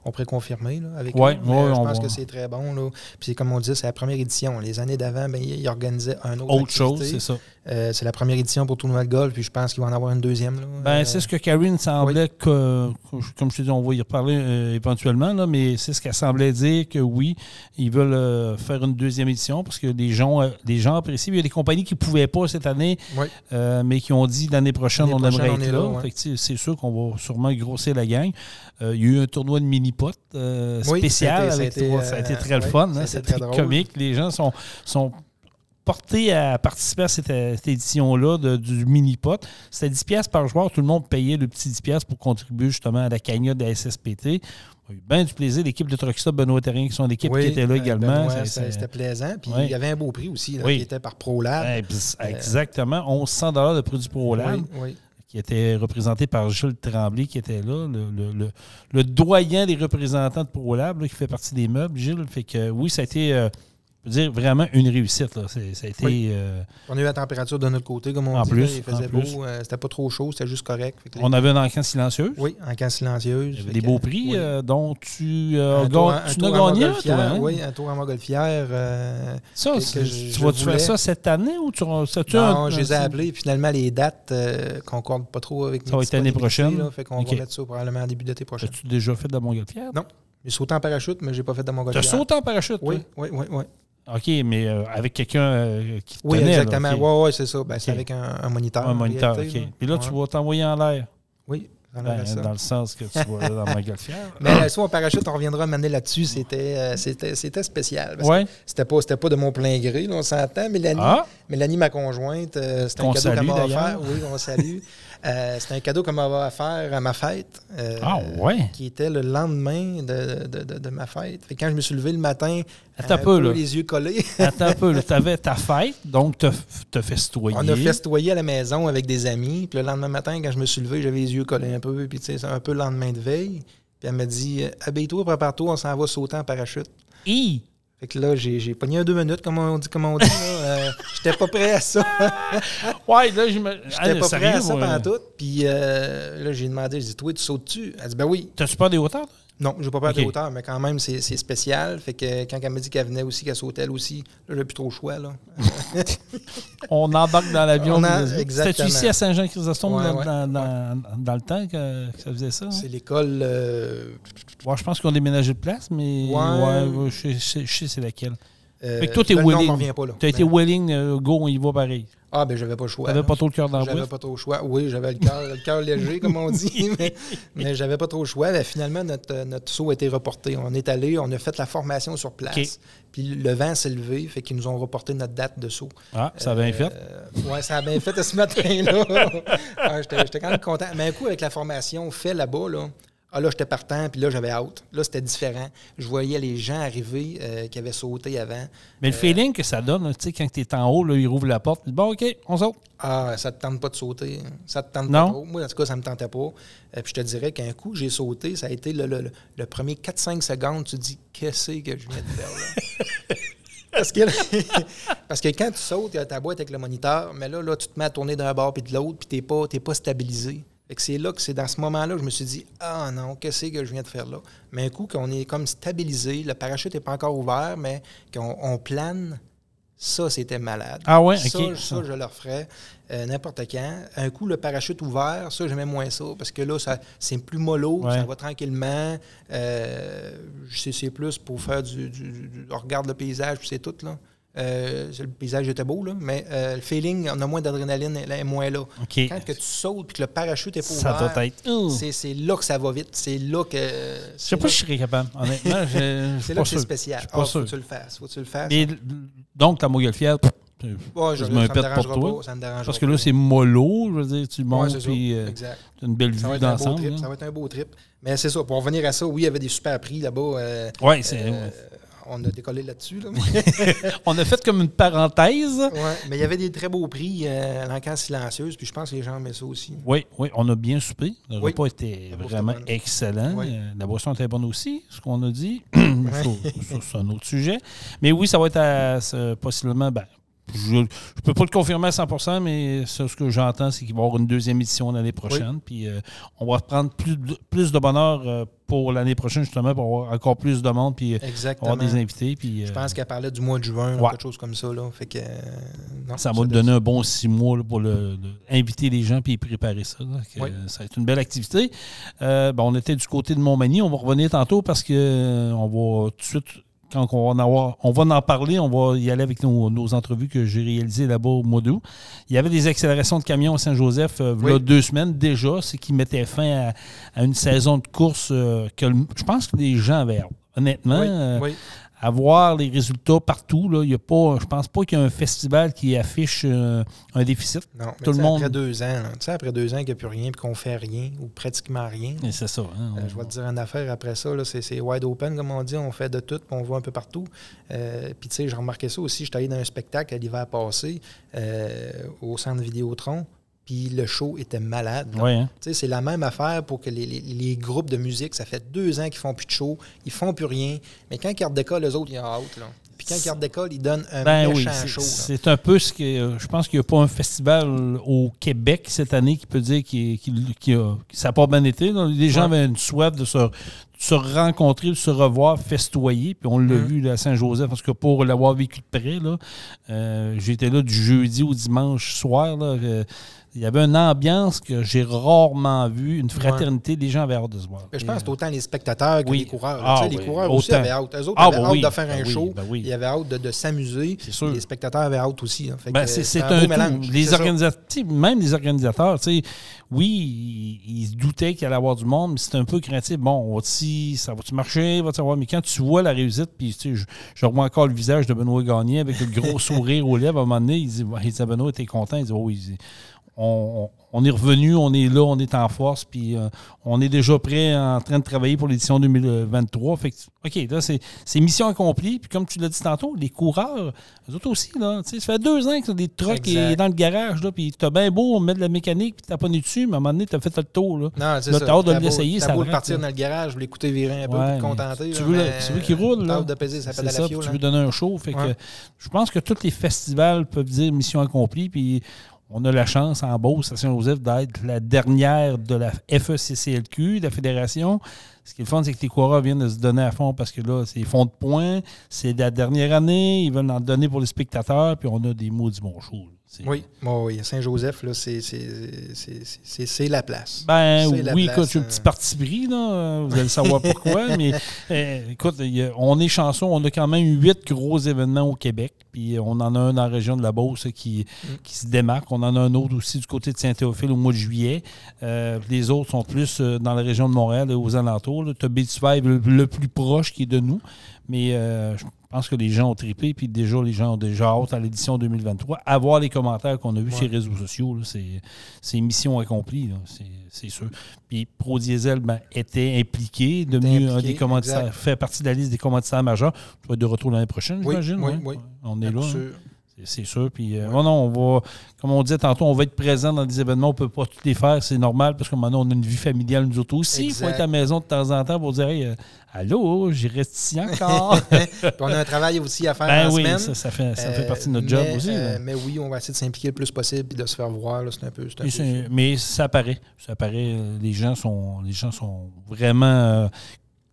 on pourrait confirmer là, avec Ouais, ouais, je pense va- que c'est très bon. Là. Puis comme on dit, c'est la première édition. Les années d'avant, ben, ils organisaient un autre Autre chose, c'est ça. Euh, c'est la première édition pour tournoi de golf, puis je pense qu'il va en avoir une deuxième. Là. Ben, Euh, c'est ce que Karine semblait que, que- comme je te dis, on va y reparler éventuellement, là, mais c'est ce qu'elle semblait dire que oui, ils veulent faire une deuxième édition parce que les gens, les gens apprécient. Il y a des compagnies qui ne pouvaient pas cette année, Oui. mais qui ont dit l'année prochaine, on prochaine, aimerait on être là. ouais. C'est sûr qu'on va sûrement grossir la gang. Euh, il y a eu un tournoi de mini-pot euh, Oui, spécial. ça a été- avec ça a euh, très le ouais, fun. a hein, C'était comique. Les gens sont, sont portés à participer à cette, cette édition-là du mini-pot. C'était 10 pièces par joueur. Tout le monde payait le petit 10 pièces pour contribuer justement à la cagnotte de la SSPT. On a eu bien du plaisir. L'équipe de Truck Stop, Benoît Terrien, qui sont l'équipe oui, qui était là également. C'était plaisant. Puis Ouais. il y avait un beau prix aussi, là, Oui. qui était par ProLab. Ouais, bis- Exactement. 1100 de produits pour oui, oui. Qui était représenté par Gilles Tremblay, qui était là, le, doyen des représentants de ProLab, là, qui fait partie des meubles, Gilles. Fait que oui, ça a été, euh, peux dire, vraiment une réussite. Là. Ça a été. Oui. euh, On a eu la température de notre côté, comme on En dit. plus, là, il faisait en plus. beau. euh, c'était pas trop chaud, c'était juste correct. Les- on avait un encan silencieux. Oui, en camp silencieuse. Il y avait des beaux prix oui. euh, dont tu, euh, Un tour, un tu tour gagné toi, hein? Oui, un tour à Montgolfière. Ça, que c'est- je- tu vas-tu faire ça cette année ou tu non, un- je les ai appelés. Finalement, les dates concordent pas trop avec Ça va être l'année prochaine? Là, fait qu'on va mettre ça probablement en début d'été prochain. As-tu déjà fait de la Montgolfière? Non. J'ai sauté en parachute, mais j'ai pas fait de Tu as sauté en parachute, Oui, oui, oui, oui. OK, mais euh, avec quelqu'un euh, qui te Oui, tenait, là, exactement. OK. Oui, oui, c'est ça. Ben, C'est avec un, un moniteur. Un moniteur, OK. là. Puis là, tu Ouais. vas t'envoyer en l'air. Oui. Ben, ça. dans le sens que tu vois dans ma golfière. Mais le saut en parachute, on reviendra m'amener là-dessus. C'était, euh, c'était, c'était spécial. Ouais. C'était pas, c'était pas de mon plein gré, là, on s'entend. Mélanie, Ah, Mélanie, ma conjointe, euh, c'était un cadeau qu'elle m'a offert. Oui, on salue. Euh, c'était un cadeau qu'elle m'a offert à ma fête. euh, ah ouais. Qui était le lendemain de, de- de- de ma fête. Fait que quand je me suis levé le matin, Attends un peu, là. les yeux collés, Attends un peu. Tu avais ta fête, donc tu as festoyé. on a festoyé à la maison avec des amis. Puis le lendemain matin, quand je me suis levé, j'avais les yeux collés un peu. Puis tu sais, c'est un peu le lendemain de veille. Puis elle m'a dit Habille-toi, prépare-toi, on s'en va sauter en parachute. Hi! Fait que là, j'ai pogné un deux minutes, comme on dit. Comme on dit. Euh, J'étais pas prêt à ça. Ouais, là, je me. J'étais pas prêt à ça pendant tout. Puis euh, là, j'ai demandé, j'ai dit, toi, tu sautes-tu? Elle dit, ben oui. T'as-tu peur des hauteurs? toi? Non, j'ai pas peur Ok. des hauteurs, mais quand même, c'est spécial. Fait que quand elle m'a dit qu'elle venait aussi, qu'elle sautait elle aussi, là, j'ai plus trop le choix, là. On embarque dans l'avion. Exactement. ici à Saint-Jean-Chrysostome Ouais, dans, ouais, dans- dans- dans le temps que, que ça faisait ça? hein? C'est l'école... euh, je pense qu'on a déménagé de place, mais Ouais. je, je je sais c'est laquelle. Euh, Fait que toi, t'es nom willing. m'en revient pas, là. Tu as été Mais- willing, euh, go, on y va pareil. Ah, ben j'avais pas le choix. T'avais pas trop le cœur dans J'avais pas trop le choix. Oui, j'avais le cœur, le cœur léger, comme on dit, mais, mais j'avais pas trop le choix. Ben, finalement, notre, notre saut a été reporté. On est allé, on a fait la formation sur place. Puis le vent s'est levé, fait qu'ils nous ont reporté notre date de saut. Ah, ça a bien fait. oui, ça a bien fait ce matin-là. Ah, J'étais j'étais quand même content. Mais un coup, avec la formation fait là-bas, là, ah, là, j'étais partant, puis là, j'avais hâte. Là, c'était différent. Je voyais les gens arriver euh, qui avaient sauté avant. Mais le feeling que ça donne, tu sais, quand tu es en haut, là, il rouvre la porte, bon, OK, on saute. Ah, ça te tente pas de sauter. Ça te tente Non. pas trop. Moi, en tout cas, ça me tentait pas. Euh, puis je te dirais qu'un coup, j'ai sauté, ça a été le, le- le- le premier 4-5 secondes, tu te dis, qu'est-ce que je viens de faire là? Parce que, parce que quand tu sautes, il y a ta boîte avec le moniteur, mais là, là, tu te mets à tourner d'un bord puis de l'autre, puis tu n'es pas, t'es pas stabilisé. Fait que c'est là que c'est dans ce moment-là que je me suis dit Ah non, qu'est-ce que je viens de faire là? Mais un coup, qu'on est comme stabilisé, le parachute n'est pas encore ouvert, mais qu'on on plane, ça, c'était malade. Ah ouais, Ça, ça, je le referais euh, n'importe quand. Un coup, le parachute ouvert, ça, j'aimais moins ça, parce que là, ça, c'est plus mollo, Ouais. ça va tranquillement. Euh, c'est, c'est plus pour faire du, du- du- On regarde le paysage, puis c'est tout, là. Euh, le paysage était beau, là, mais euh, le feeling, on a moins d'adrénaline, elle est moins là. Quand que tu sautes et que le parachute est pas Ça ouvert, doit être. C'est, là que ça va vite. C'est là que. Je sais pas si je serais capable, honnêtement. C'est là que c'est sûr. spécial. Je suis Ah, pas faut sûr. que tu le fasses. Faut que tu le fasses. Donc, ta montgolfière, Ouais, je- je me pète pour toi. pas, ça me dérangera parce que là, c'est mollo, je veux dire, tu Ouais, montes, ça. puis euh, tu as une belle vue un d'ensemble. trip. là. Ça va être un beau trip. Mais c'est ça. Pour revenir à ça, oui, il y avait des super prix là-bas. euh, Ouais, c'est. euh, on a décollé là-dessus. Là. On a fait comme une parenthèse. Ouais, mais il y avait des très beaux prix euh, à l'encan silencieuse. Puis je pense que les gens aimaient ça aussi. Oui, oui, on a bien soupé. Le Oui. repas était La vraiment excellent. Oui. Euh, La boisson était bonne aussi, ce qu'on a dit. C'est un autre sujet. Mais oui, ça va être à, possiblement. Ben, je ne peux pas le confirmer à 100% mais ce que j'entends, c'est qu'il va y avoir une deuxième édition l'année prochaine. Puis euh, on va prendre plus de, plus de bonheur euh, pour l'année prochaine, justement, pour avoir encore plus de monde, puis euh, Exactement. avoir des invités. Puis, Je pense qu'elle parlait du mois de juin, Ouais. quelque chose comme ça. Là. Fait que, non, Ça va nous donner un bon six mois là, pour le, le- inviter les gens puis préparer ça. là, que, Oui. Ça va être une belle activité. Ben, on était du côté de Montmagny. On va revenir tantôt parce que euh, on va tout de suite, quand on va en avoir, on va en parler, on va y aller avec nos, nos entrevues que j'ai réalisées là-bas au mois d'août. Il y avait des accélérations de camions à Saint-Joseph euh, Oui. deux semaines déjà, ce qui mettait fin à, à une saison de course euh, que le- je pense que les gens avaient hâte. Honnêtement, Oui, euh, oui. À voir les résultats partout. Là. Il y a pas, je pense pas qu'il y a un festival qui affiche euh, un déficit. Non, mais tout le monde- Après deux ans, tu sais, après deux ans qu'il n'y a plus rien puis qu'on fait rien ou pratiquement rien. Et c'est ça. hein, Euh, on- je vais te dire une affaire après ça, là, c'est, c'est wide open, comme on dit, on fait de tout, puis on va un peu partout. Euh, puis tu sais, j'ai remarqué ça aussi, j'étais allé dans un spectacle à l'hiver passé euh, au centre Vidéotron, puis le show était malade. hein. Tu sais, c'est la même affaire pour que les, les- les groupes de musique, ça fait deux ans qu'ils font plus de show, ils font plus rien, mais quand ils redécollent, les autres, ils ont hâte. Là. Puis quand ils redécollent, ils donnent un Ben oui, méchant c'est- show. là. c'est un peu ce que. euh, Je pense qu'il n'y a pas un festival au Québec cette année qui peut dire qu'il a- ça n'a pas bien été. là. Les gens Ouais. avaient une soif de se, rencontrer, de se revoir, festoyer. Puis on l'a Mhm. vu là, à Saint-Joseph, parce que pour l'avoir vécu de près, là, euh, j'étais là du jeudi au dimanche soir. Là, euh, il y avait une ambiance que j'ai rarement vue, une fraternité. Les gens avaient hâte de se voir. Je pense que c'est autant les spectateurs que Oui. les coureurs. Ah Tu sais, les coureurs aussi avaient hâte. Eux autres Ah, avaient hâte oui, de faire ben un oui, show. ben. Ils avaient hâte de, de s'amuser. Les spectateurs avaient hâte aussi. hein. Ben, c'est un mélange. Les même les organisateurs, tu sais, oui, ils, ils se doutaient qu'il allait y avoir du monde, mais c'était un peu craintif. Bon, on va ça va-tu marcher, va-tu avoir, mais quand tu vois la réussite, puis tu sais, je, je revois encore le visage de Benoît Gagné avec le gros sourire aux lèvres, à un moment donné, il dit, il dit à Benoît, t'es content? Il dit, oh, il dit, on, est revenu, on est là, on est en force, puis euh, on est déjà prêt en train de travailler pour l'édition 2023. Fait que, OK, là, c'est mission accomplie. Puis comme tu l'as dit tantôt, les coureurs, eux autres aussi, là, tu ça fait deux ans que t'as des trucks et dans le garage, là, puis t'as bien beau mettre de la mécanique, puis t'as pas dessus, mais à un moment donné, t'as fait le tour, là. Non, c'est ça. t'as hâte de beau- l'essayer, t'as ça beau le partir dans le garage, l'écouter virer un peu Ouais, pour te contenter. Tu veux, tu qu'il roule, là. de peser ça, à puis fio. tu là. veux donner un show. Fait Ouais. que je pense que tous les festivals peuvent dire mission accomplie. Puis on a la chance en Beauce, à Saint-Joseph, d'être la dernière de la FECCLQ, la fédération. Ce qui est c'est que les coureurs viennent de se donner à fond parce que là, c'est fonds de points, c'est la dernière année, ils veulent en donner pour les spectateurs, puis on a des mots du bon. Oui, bon, oui. Saint-Joseph, là, c'est- la place. Ben oui, place, écoute, j'ai un euh. petit parti pris, là. euh, Vous allez savoir pourquoi. mais euh, écoute, a- on est chanceux. On a quand même huit gros événements au Québec. Puis euh, on en a un dans la région de la Beauce qui, Mm. qui se démarque. On en a un autre aussi du côté de Saint-Théophile au mois de juillet. Euh, les autres sont plus euh, dans la région de Montréal et aux alentours. Tu as le, le plus proche qui est de nous. Mais euh, je pense que les gens ont trippé. Puis déjà, les gens ont déjà hâte à l'édition 2023. À voir les commentaires qu'on a vus Ouais. sur les réseaux sociaux, c'est, mission accomplie. C'est, sûr. Puis Pro Diesel ben, était impliqué, devenu un des commanditaires, fait partie de la liste des commanditaires majeurs. Tu vas être de retour l'année prochaine, Oui, j'imagine. oui, oui. On est là. hein. C'est, sûr. Puis, euh, oh non, on va, comme on disait tantôt, on va être présent dans des événements. On ne peut pas tous les faire. C'est normal parce que maintenant, on a une vie familiale, nous autres aussi. Il faut être à la maison de temps en temps pour dire Hey, euh, Allô, j'y reste ici encore. Puis on a un travail aussi à faire ben en oui, semaine. ça, ça fait, ça fait Euh, partie de notre mais, job aussi. mais oui, on va essayer de s'impliquer le plus possible et de se faire voir. C'est un peu. un Mais, peu mais ça paraît. Ça paraît. Les gens sont, les gens sont vraiment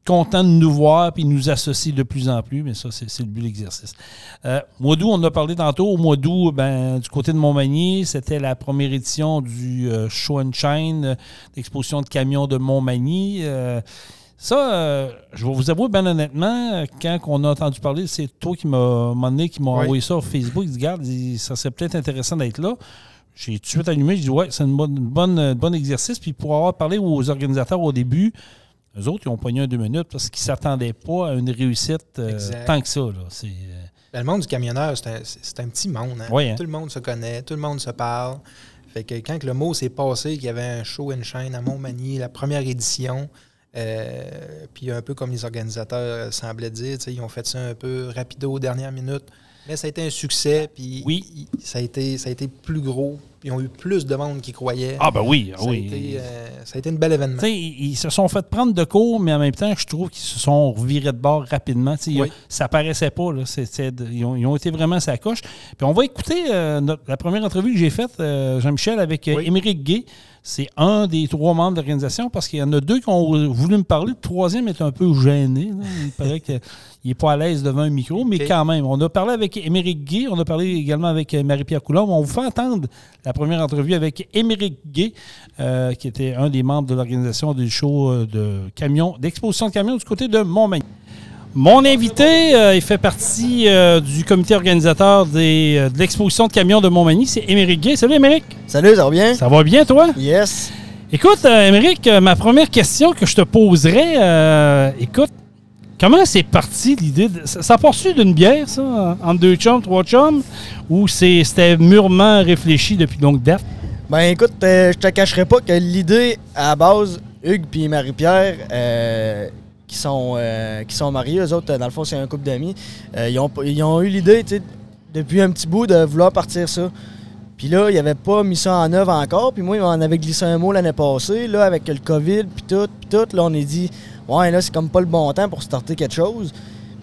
contents de nous voir puis ils nous associent de plus en plus. Mais ça, c'est c'est le but de l'exercice. Euh, mois d'août, on en a parlé tantôt. Au mois d'août, ben, du côté de Montmagny, c'était la première édition du euh, Show and Shine, euh, l'exposition de camions de Montmagny. Ça, je vais vous avouer, ben honnêtement, quand on a entendu parler, c'est toi qui m'a à un moment donné, qui m'a Oui. envoyé ça sur Facebook. Il dit, Regarde, ça serait peut-être intéressant d'être là. J'ai tout de suite allumé, j'ai dit ouais, c'est bonne, une bonne, un bon exercice. Puis pour avoir parlé aux organisateurs au début, eux autres, ils ont pogné un deux minutes parce qu'ils ne s'attendaient pas à une réussite euh, tant que ça. Là. Euh, Ben, le monde du camionneur, c'est un, petit monde. hein. Oui, hein. Tout le monde se connaît, tout le monde se parle. Fait que quand le mot s'est passé, qu'il y avait un show and shine à Montmagny, la première édition, euh, puis un peu comme les organisateurs semblaient dire, ils ont fait ça un peu rapido, dernière minute. Mais ça a été un succès, puis Oui. ça, a été, ça a été plus gros. Ils ont eu plus de monde qui croyaient. Ah ben oui, ça, a oui. été, euh, ça a été un bel événement. Ils, se sont fait prendre de cours, mais en même temps, je trouve qu'ils se sont revirés de bord rapidement. Ils ont- Oui. Ça paraissait pas. Là. Ils, ont, ils ont été vraiment sa coche. Puis on va écouter euh, notre- la première entrevue que j'ai faite, euh, Jean-Michel, avec Oui. Émeric Gay. C'est un des trois membres de l'organisation parce qu'il y en a deux qui ont voulu me parler. Le troisième est un peu gêné. là. Il paraît qu'il n'est pas à l'aise devant un micro, mais quand même. On a parlé avec Émeric Gay. On a parlé également avec euh, Marie-Pierre Coulombe. On vous fait entendre la première entrevue avec Émeric Gay, euh, qui était un des membres de l'organisation du show euh, de camions, d'exposition de camions du côté de Montmagny. Mon invité, euh, il fait partie euh, du comité organisateur des, euh, de l'exposition de camions de Montmagny. C'est Émeric Gay. Salut Émeric. Salut, ça va bien? Ça va bien, toi? Yes. Écoute, Émeric, ma première question que je te poserais, écoute, comment c'est parti l'idée de. Ça, ça part-tu d'une bière, ça, entre deux chums, trois chums, ou c'est- c'était mûrement réfléchi depuis longue date? Ben écoute, je te cacherai pas que l'idée, à la base, Hugues puis Marie-Pierre, euh, qui, sont, euh, qui sont mariés, eux autres, dans le fond, c'est un couple d'amis, euh, ils, ont, ils ont eu l'idée, depuis un petit bout, de vouloir partir ça. Puis là, ils n'avaient pas mis ça en œuvre encore. Puis moi, ils m'en avaient glissé un mot l'année passée. Là, avec le COVID, puis tout, puis tout, là, on est dit, ouais, là, c'est comme pas le bon temps pour starter quelque chose.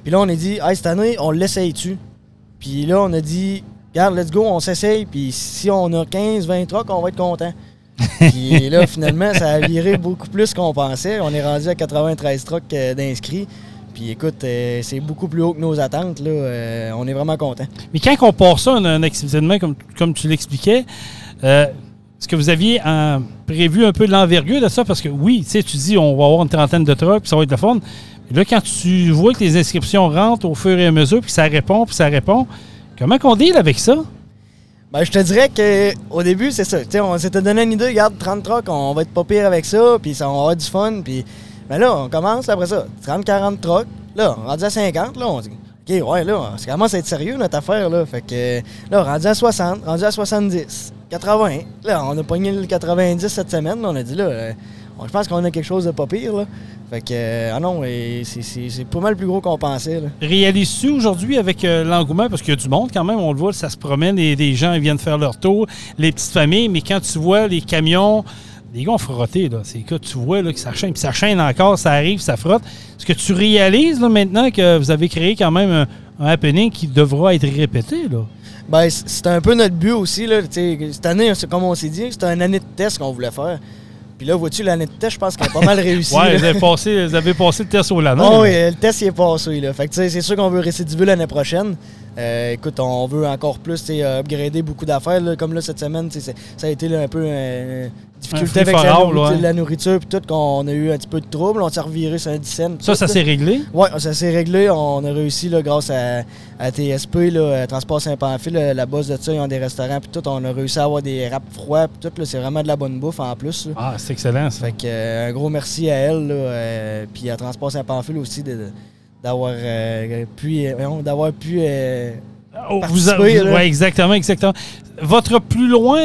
Puis là, on est dit, hey, cette année, on l'essaye-tu? Puis là, on a dit, regarde, let's go, on s'essaye. Puis si on a 15, 20 trucks, on va être content. Puis là, finalement, ça a viré beaucoup plus qu'on pensait. On est rendu à 93 trucks euh, d'inscrits. Puis écoute, euh, c'est beaucoup plus haut que nos attentes. Là. Euh, on est vraiment content. Mais quand on part ça, un, un de main, comme, comme tu l'expliquais, Est-ce que vous aviez prévu un peu l'envergure de ça? Parce que oui, tu sais, tu dis on va avoir une trentaine de trucks, puis ça va être le fun. Mais là, quand tu vois que les inscriptions rentrent au fur et à mesure, puis ça répond, puis ça répond, comment qu'on deal avec ça? Ben, je te dirais qu'au début, c'est ça. T'sais, on s'était donné une idée, regarde, 30 trucks, on va être pas pire avec ça, puis ça, on va avoir du fun. Puis, ben là, on commence après ça. 30, 40 trucks. Là, on rendu à 50, là, on dit, OK, ouais, là, ça commence à être sérieux, notre affaire, là. Fait que, là, rendu à 60, rendu à 70, 80. Là, on a pogné le 90 cette semaine, on a dit, là, je pense qu'on a quelque chose de pas pire, là. Fait que, euh, ah non, et c'est- c'est c'est pas mal plus gros qu'on pensait, là. Réalises-tu aujourd'hui avec euh, l'engouement, parce qu'il y a du monde quand même, on le voit, ça se promène, les, les gens ils viennent faire leur tour, les petites familles, mais quand tu vois les camions, les gars ont frotté, là. C'est que tu vois là, que ça chaîne, puis ça chaîne encore, ça arrive, ça frotte. Est-ce que tu réalises là, maintenant que vous avez créé quand même un, un happening qui devra être répété, là? Ben, c- c'était un peu notre but aussi. Là, cette année, c'est comme on s'est dit, c'était une année de test qu'on voulait faire. Puis là, vois-tu, l'année de test, je pense qu'elle a pas mal réussi. Ouais, vous avez, passé, vous avez passé le test au lana. Ah oui, le test il est passé. Là. Fait que, tu sais, c'est sûr qu'on veut récidiver l'année prochaine. Euh, écoute, on veut encore plus euh, upgrader beaucoup d'affaires. Comme là, cette semaine, ça a été là, un peu euh, difficulté Un avec la nourriture, ouais. la nourriture puis tout, qu'on a eu un petit peu de trouble. On s'est reviré sur un 10 cents. Ça, tout, ça s'est réglé? Oui, ça s'est réglé. On a réussi là, grâce à, à TSP, là, euh, Transport Saint-Pamphile, la, bosse de ça, ils ont des restaurants puis tout. On a réussi à avoir des râpes froids puis tout. C'est vraiment de la bonne bouffe en plus. là. Ah, c'est excellent, ça. Fait que un gros merci à elle, puis à Transport Saint-Pamphile aussi de- de- d'avoir euh, pu, euh, d'avoir pu euh, Oh, vous a- participer, vous- ouais, exactement, exactement. Votre plus loin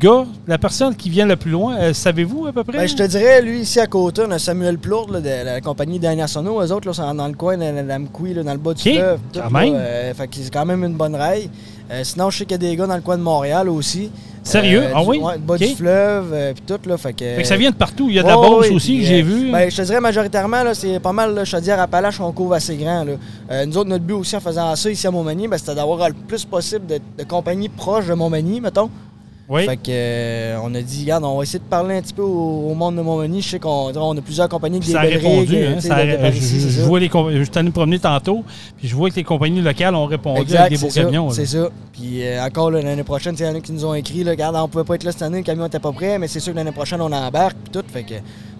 gars, la personne qui vient le plus loin, savez-vous à peu près? Ben, je te dirais, lui, ici à côté, on a Samuel Plourde là, de la compagnie Daniel Sono. Eux autres, là, sont dans le coin de la, la Mkoui, là, dans le bas du fleuve. tout, quand là, même. fait que c'est quand même une bonne raille. Sinon, je sais qu'il y a des gars dans le coin de Montréal aussi. Sérieux? Euh, ah du- oui? Ouais, le bas Ok. du fleuve, euh, puis tout, là. Fait que, Fait que ça vient de partout. Il y a de la Beauce ouais, aussi que j'ai euh, vu. Ben, je te dirais majoritairement, c'est pas mal là, Chaudière-Appalaches, on couvre assez grand. Là. Euh, nous autres, notre but aussi en faisant ça ici à Montmagny, ben, c'était d'avoir le plus possible de, de compagnies proches de Montmagny, mettons. Oui. Fait que, euh, on a dit, regarde, on va essayer de parler un petit peu au, au monde de Montmagny. Je sais qu'on on a plusieurs compagnies qui ça a répondu. hein, ça a- de- de par je, vois les je suis allé me promener tantôt, puis je vois que les compagnies locales ont répondu Exact, avec des beaux ça, camions. C'est ça. Puis euh, encore l'année prochaine, il y en a qui nous ont écrit, là, regarde, on pouvait pas être là cette année, le camion était pas prêt, mais c'est sûr que l'année prochaine, on embarque, puis tout. Fait que,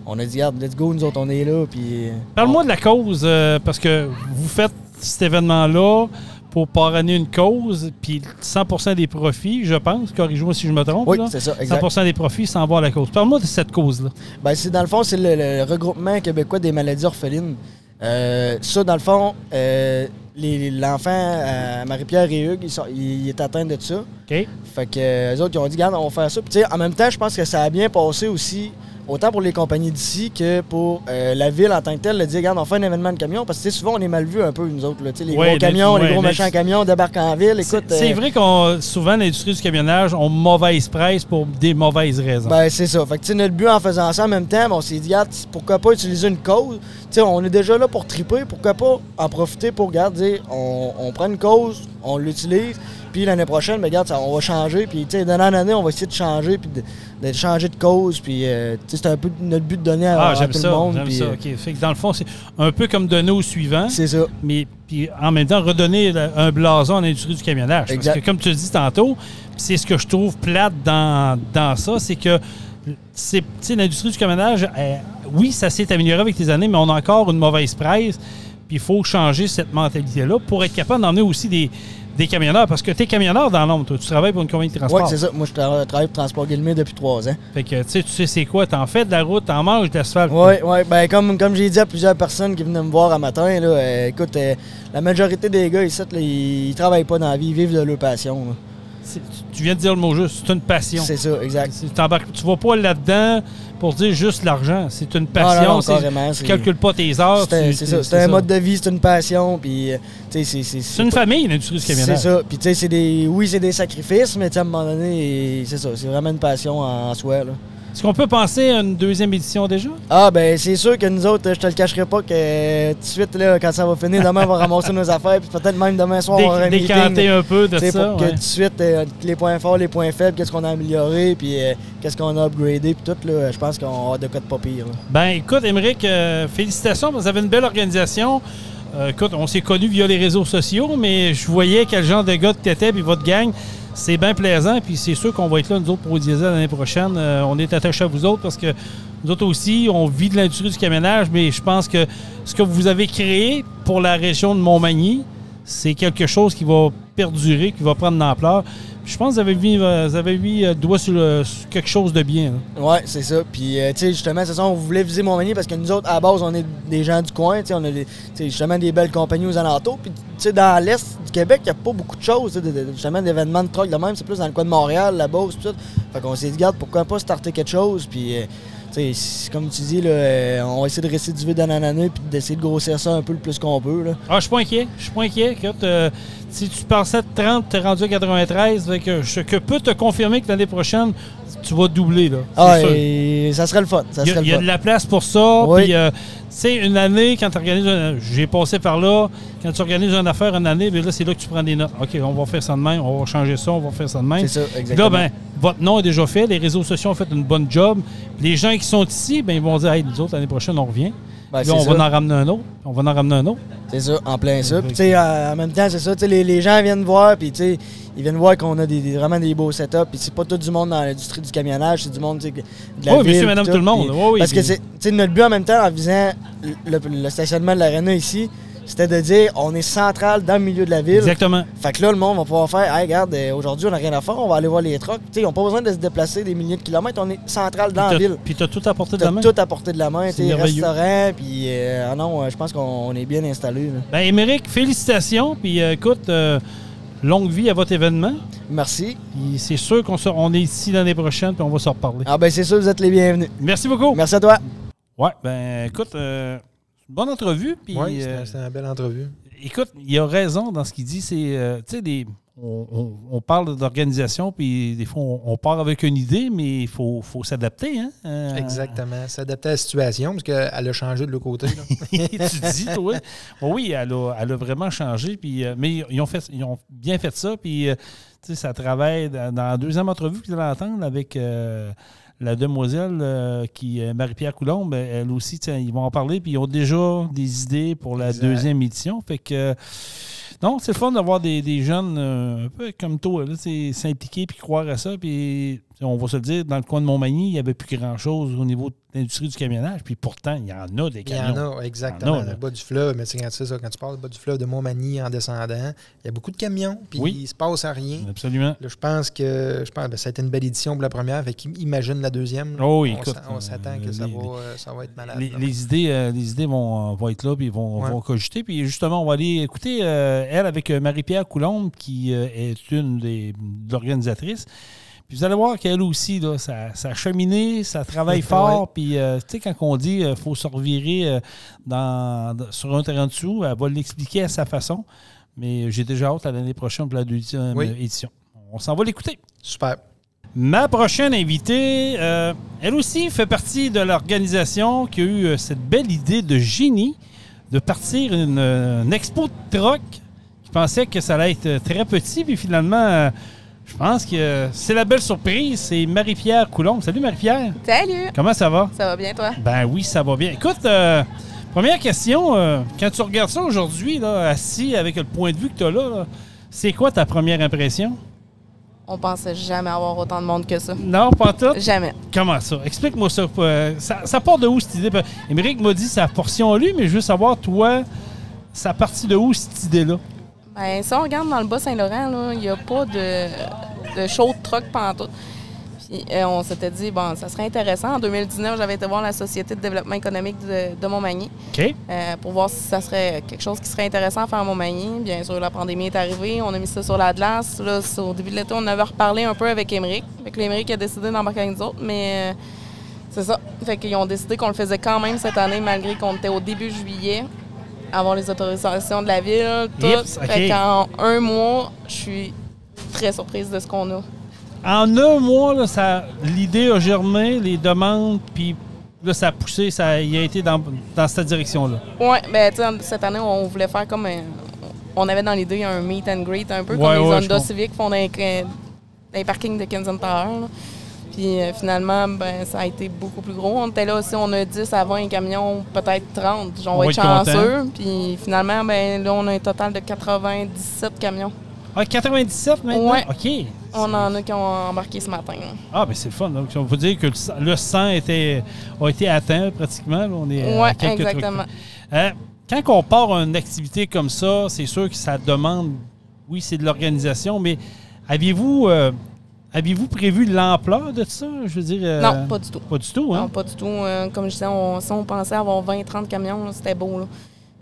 on a dit, regarde, let's go, nous autres, on est là. Puis, euh, Parle-moi de la cause, euh, parce que vous faites cet événement-là pour parrainer une cause, puis 100% des profits, je pense, corrige-moi si je me trompe, Oui, c'est ça, exact. 100 des profits s'en vont à la cause. Parle-moi de cette cause-là. Ben, c'est dans le fond, c'est le, le regroupement québécois des maladies orphelines. Euh, ça, dans le fond, euh, les- l'enfant, euh, Marie-Pierre et Hugues, ils sont- il, est atteint de ça. OK? Fait que eux autres, ils ont dit, regarde, on va faire ça. Puis, en même temps, je pense que ça a bien passé aussi, autant pour les compagnies d'ici que pour euh, la ville en tant que telle, de dire, regarde, on fait un événement de camion. Parce que, souvent, on est mal vu un peu, nous autres. là. Les Ouais, gros camions, ouais, les gros c'est- camions débarquent en ville. Écoute. C'est euh, vrai qu'on souvent l'industrie du camionnage ont mauvaise presse pour des mauvaises raisons. Ben, c'est ça. Fait que, notre but en faisant ça en même temps, ben, on s'est dit, regarde, pourquoi pas utiliser une cause? On est déjà là pour triper, pourquoi pas en profiter pour, regarde, dire, on, on prend une cause, on l'utilise, puis l'année prochaine, ben, regarde, ça, on va changer, puis, tu sais, d'année en année, on va essayer de changer, puis de, de changer de cause, puis, euh, c'est un peu notre but de donner à, ah, à tout ça. le monde. J'aime ça. euh. Fait que dans le fond, c'est un peu comme donner au suivant, C'est ça. mais puis en même temps redonner un blason à l'industrie du camionnage. Exact. Parce que comme tu le dis tantôt, c'est ce que je trouve plate dans, dans ça, c'est que c'est l'industrie du camionnage, euh, oui, ça s'est amélioré avec les années, mais on a encore une mauvaise presse. Puis il faut changer cette mentalité-là pour être capable d'emmener aussi des, des camionneurs. Parce que tu es camionneur dans l'ombre, toi. Tu travailles pour une compagnie de Oui, transport. c'est ça. Moi, je tra- travaille pour Transport Guillemets depuis trois ans. Fait que tu sais, tu sais c'est quoi, t'en fais de la route, t'en manges de l'asphalte. Oui, oui. Ben, comme, comme j'ai dit à plusieurs personnes qui venaient me voir un matin, là, euh, écoute, euh, la majorité des gars ici, là, ils, ils travaillent pas dans la vie, ils vivent de leur passion. là. Tu viens de dire le mot juste, c'est une passion. C'est ça, exact. Tu vas pas là-dedans pour dire juste l'argent. C'est une passion. Non, non, non, c'est- tu c'est- calcules pas tes heures. C'est un- c'est ça. C'est un mode de vie, c'est une passion, puis euh, c'est- c'est. C'est une famille, l'industrie du C'est camionnage. ça. Puis tu sais, c'est des. Oui, c'est des sacrifices, mais à un moment donné, c'est ça. C'est vraiment une passion en, en soi, là. Est-ce qu'on peut penser à une deuxième édition déjà? Ah, ben, c'est sûr que nous autres, je te le cacherai pas que euh, tout de suite, là, quand ça va finir, demain, on va ramasser nos affaires, puis peut-être même demain soir, on va un Dé- décanter un peu de ça. pour que tout de suite, euh, les points forts, les points faibles, qu'est-ce qu'on a amélioré, puis euh, qu'est-ce qu'on a upgradé, puis tout, là, je pense qu'on avoir de quoi de pas pire. là. Ben écoute, Émeric, euh, félicitations. Vous avez une belle organisation. Écoute, on s'est connus via les réseaux sociaux, mais je voyais quel genre de gars que t'étais, puis votre gang. C'est bien plaisant, puis c'est sûr qu'on va être là, nous autres, pour au diesel l'année prochaine. Euh, on est attachés à vous autres parce que nous autres aussi, on vit de l'industrie du camionnage, mais je pense que ce que vous avez créé pour la région de Montmagny, c'est quelque chose qui va perdurer, qui va prendre l'ampleur. Je pense que vous avez mis, euh, vous avez mis euh, doigt sur, le- sur quelque chose de bien. là. Ouais, c'est ça. Puis, euh, tu sais, justement, c'est ça, on voulait viser Montmagny parce que nous autres, à la base, on est des gens du coin. Tu sais, on a des- justement des belles compagnies aux alentours. Puis, tu sais, dans l'Est du Québec, il n'y a pas beaucoup de choses, de- de- justement, d'événements de truck de même. C'est plus dans le coin de Montréal, la Beauce, tout. Fait qu'on s'est dit, regarde, pourquoi pas starter quelque chose? Puis, euh, tu sais, c'est comme tu dis, là, on va essayer de récidiver d'année en année puis d'essayer de grossir ça un peu le plus qu'on peut. Là. Ah, je suis pas inquiet. Je suis pas inquiet. Écoute, euh, si tu pensais de 30, tu es rendu à 93. Fait que je que peux te confirmer que l'année prochaine, tu vas doubler. Là. Ah, sûr. et ça serait le fun. Il y, a, y de la place pour ça. Oui. Puis, euh, sais, une année, quand tu organises, un- j'ai passé par là, quand tu organises une affaire une année, bien là, c'est là que tu prends des notes. OK, on va faire ça de même, on va changer ça, on va faire ça de même. C'est ça, exactement. là, ben, votre nom est déjà fait, les réseaux sociaux ont fait une bonne job. Les gens qui sont ici, ben, ils vont dire, hey, nous autres, l'année prochaine, on revient. Ben, là, on va en ramener un autre. On va en ramener un autre. C'est ça, en plein ça. Puis, tu sais, en même temps, c'est ça. Les, les gens viennent voir, puis, tu sais, ils viennent voir qu'on a des, des- vraiment des beaux setups. Puis, c'est pas tout du monde dans l'industrie du camionnage, c'est du monde, de la Oui, ville. monsieur, madame, tout le monde. Oui, oui, parce que c'est, tu sais, notre but en même temps, en visant le, le stationnement de l'aréna ici, c'était de dire on est central dans le milieu de la ville. Exactement. Fait que là, le monde va pouvoir faire, hey, regarde, euh, aujourd'hui, on n'a rien à faire, on va aller voir les trucks. Tu sais, ils n'ont pas besoin de se déplacer des milliers de kilomètres, on est central dans la ville. t'as- Puis tu as tout apporté de T'as la main. tout à portée de la main, merveilleux. restaurant, puis euh, ah non, euh, je pense qu'on on est bien installé. Ben, Émeric, félicitations. Puis euh, écoute, euh, longue vie à votre événement. Merci. Puis c'est sûr qu'on on est ici l'année prochaine, puis on va se reparler. Ah ben c'est sûr, vous êtes les bienvenus. Merci beaucoup. Merci à toi. Ouais, ben écoute, euh, une bonne entrevue. Puis, Oui, c'était euh, c'était une belle entrevue. écoute, il a raison dans ce qu'il dit. C'est, euh, tu sais, des- on, on- on parle d'organisation, puis des fois, on, on part avec une idée, mais il faut, faut s'adapter. Hein? Euh, Exactement. S'adapter à la situation, parce qu'elle a changé de l'autre côté. là. tu dis, toi. Oui, elle a, elle a vraiment changé. Puis, euh, mais ils ont, fait, ils ont bien fait ça. Puis, tu sais, ça travaille dans, dans la deuxième entrevue que vous allez entendre avec euh, la demoiselle euh, qui est Marie-Pierre Coulombe. Elle aussi, ils vont en parler. Puis, ils ont déjà des idées pour la Exact. deuxième édition. Fait que. non, c'est le fun d'avoir des, des jeunes euh, un peu comme toi, s'impliquer puis croire à ça. Puis on va se le dire, dans le coin de Montmagny, il n'y avait plus grand-chose au niveau de l'industrie du camionnage. Puis pourtant, il y en a des Il y camions. en a, exactement. Il y en a, là. le bas du fleuve, mais c'est quand, ça, quand tu parles du bas du fleuve de Montmagny en descendant, il y a beaucoup de camions, puis Oui. il se passe à rien. Absolument. Là, je pense que je pense, ben, ça a été une belle édition pour la première, fait qu'imagine la deuxième. Oh oui, on écoute, s'a- on s'attend que euh, ça, les- va, euh, ça va être malade. Les, idées, euh, les idées vont, vont être là, puis vont, Ouais. vont cogiter. Puis justement, on va aller écouter euh, elle avec Marie-Pierre Coulombe, qui euh, est une des de l'organisatrice. Puis vous allez voir qu'elle aussi, là, ça, ça a cheminé, ça travaille Ouais. fort. Puis, euh, tu sais, quand on dit qu'il faut se revirer euh, dans, sur un terrain dessous, elle va l'expliquer à sa façon. Mais j'ai déjà hâte à l'année prochaine pour la deuxième Oui. euh, édition. On s'en va l'écouter. Super. Ma prochaine invitée, euh, elle aussi fait partie de l'organisation qui a eu euh, cette belle idée de génie de partir une, euh, une expo de troc. Je pensais que ça allait être euh, très petit, puis finalement, euh, je pense que c'est la belle surprise. C'est Marie-Pierre Coulombe. Salut Marie-Pierre. Salut! Comment ça va? Ça va bien, toi? Ben oui, ça va bien. Écoute, euh, première question, euh, quand tu regardes ça aujourd'hui, là, assis avec le point de vue que tu as là, là, c'est quoi ta première impression? On pensait jamais avoir autant de monde que ça. Non, pas tout? Jamais. Comment ça? Explique-moi ça. euh, ça. Ça part de où cette idée? Émeric m'a dit sa portion à lui, mais je veux savoir, toi, ça partit de où cette idée-là? Ben, si on regarde dans le Bas-Saint-Laurent, il n'y a pas de, de show de truck pantoute. Puis euh, on s'était dit, bon, ça serait intéressant. En 2019, j'avais été voir la Société de développement économique de, de Montmagny OK. euh, pour voir si ça serait quelque chose qui serait intéressant à faire à Montmagny. Bien sûr, la pandémie est arrivée. On a mis ça sur la glace. Là, au début de l'été, on avait reparlé un peu avec Émeric. Que l'Émeric a décidé d'embarquer avec nous autres, mais euh, c'est ça. Fait qu'ils ont décidé qu'on le faisait quand même cette année, malgré qu'on était au début juillet, avoir les autorisations de la ville, tout. Yips, OK. Fait qu'en un mois, je suis très surprise de ce qu'on a. En un mois, là, ça, l'idée a germé, les demandes, puis là, ça a poussé, ça il a été dans, dans cette direction-là. Oui, tu sais, cette année, on voulait faire comme un- On avait dans l'idée un meet and greet, un peu Ouais, comme les ouais, Honda. Civic font dans les, dans les parkings de Kensington Tower. là. Puis euh, finalement, ben, ça a été beaucoup plus gros. On était là aussi, on a 10 à 20 camions, peut-être 30. On, On va être content. chanceux. Puis finalement, ben, là, on a un total de 97 camions. Ah, 97 maintenant? Ouais. OK. On en a qui ont embarqué ce matin. Ah, ben c'est le fun. Donc, on peut dire que le 100 le 100 était, a été atteint pratiquement. On est quelques trucs. exactement. Euh, quand on part une activité comme ça, c'est sûr que ça demande, oui, c'est de l'organisation, mais aviez-vous euh, aviez-vous prévu l'ampleur de ça? Je veux dire. euh, Non, pas du tout. Pas du tout, Non, hein? pas du tout. Euh, comme je disais, on, si on pensait avoir 20-30 camions, là, c'était beau. Là.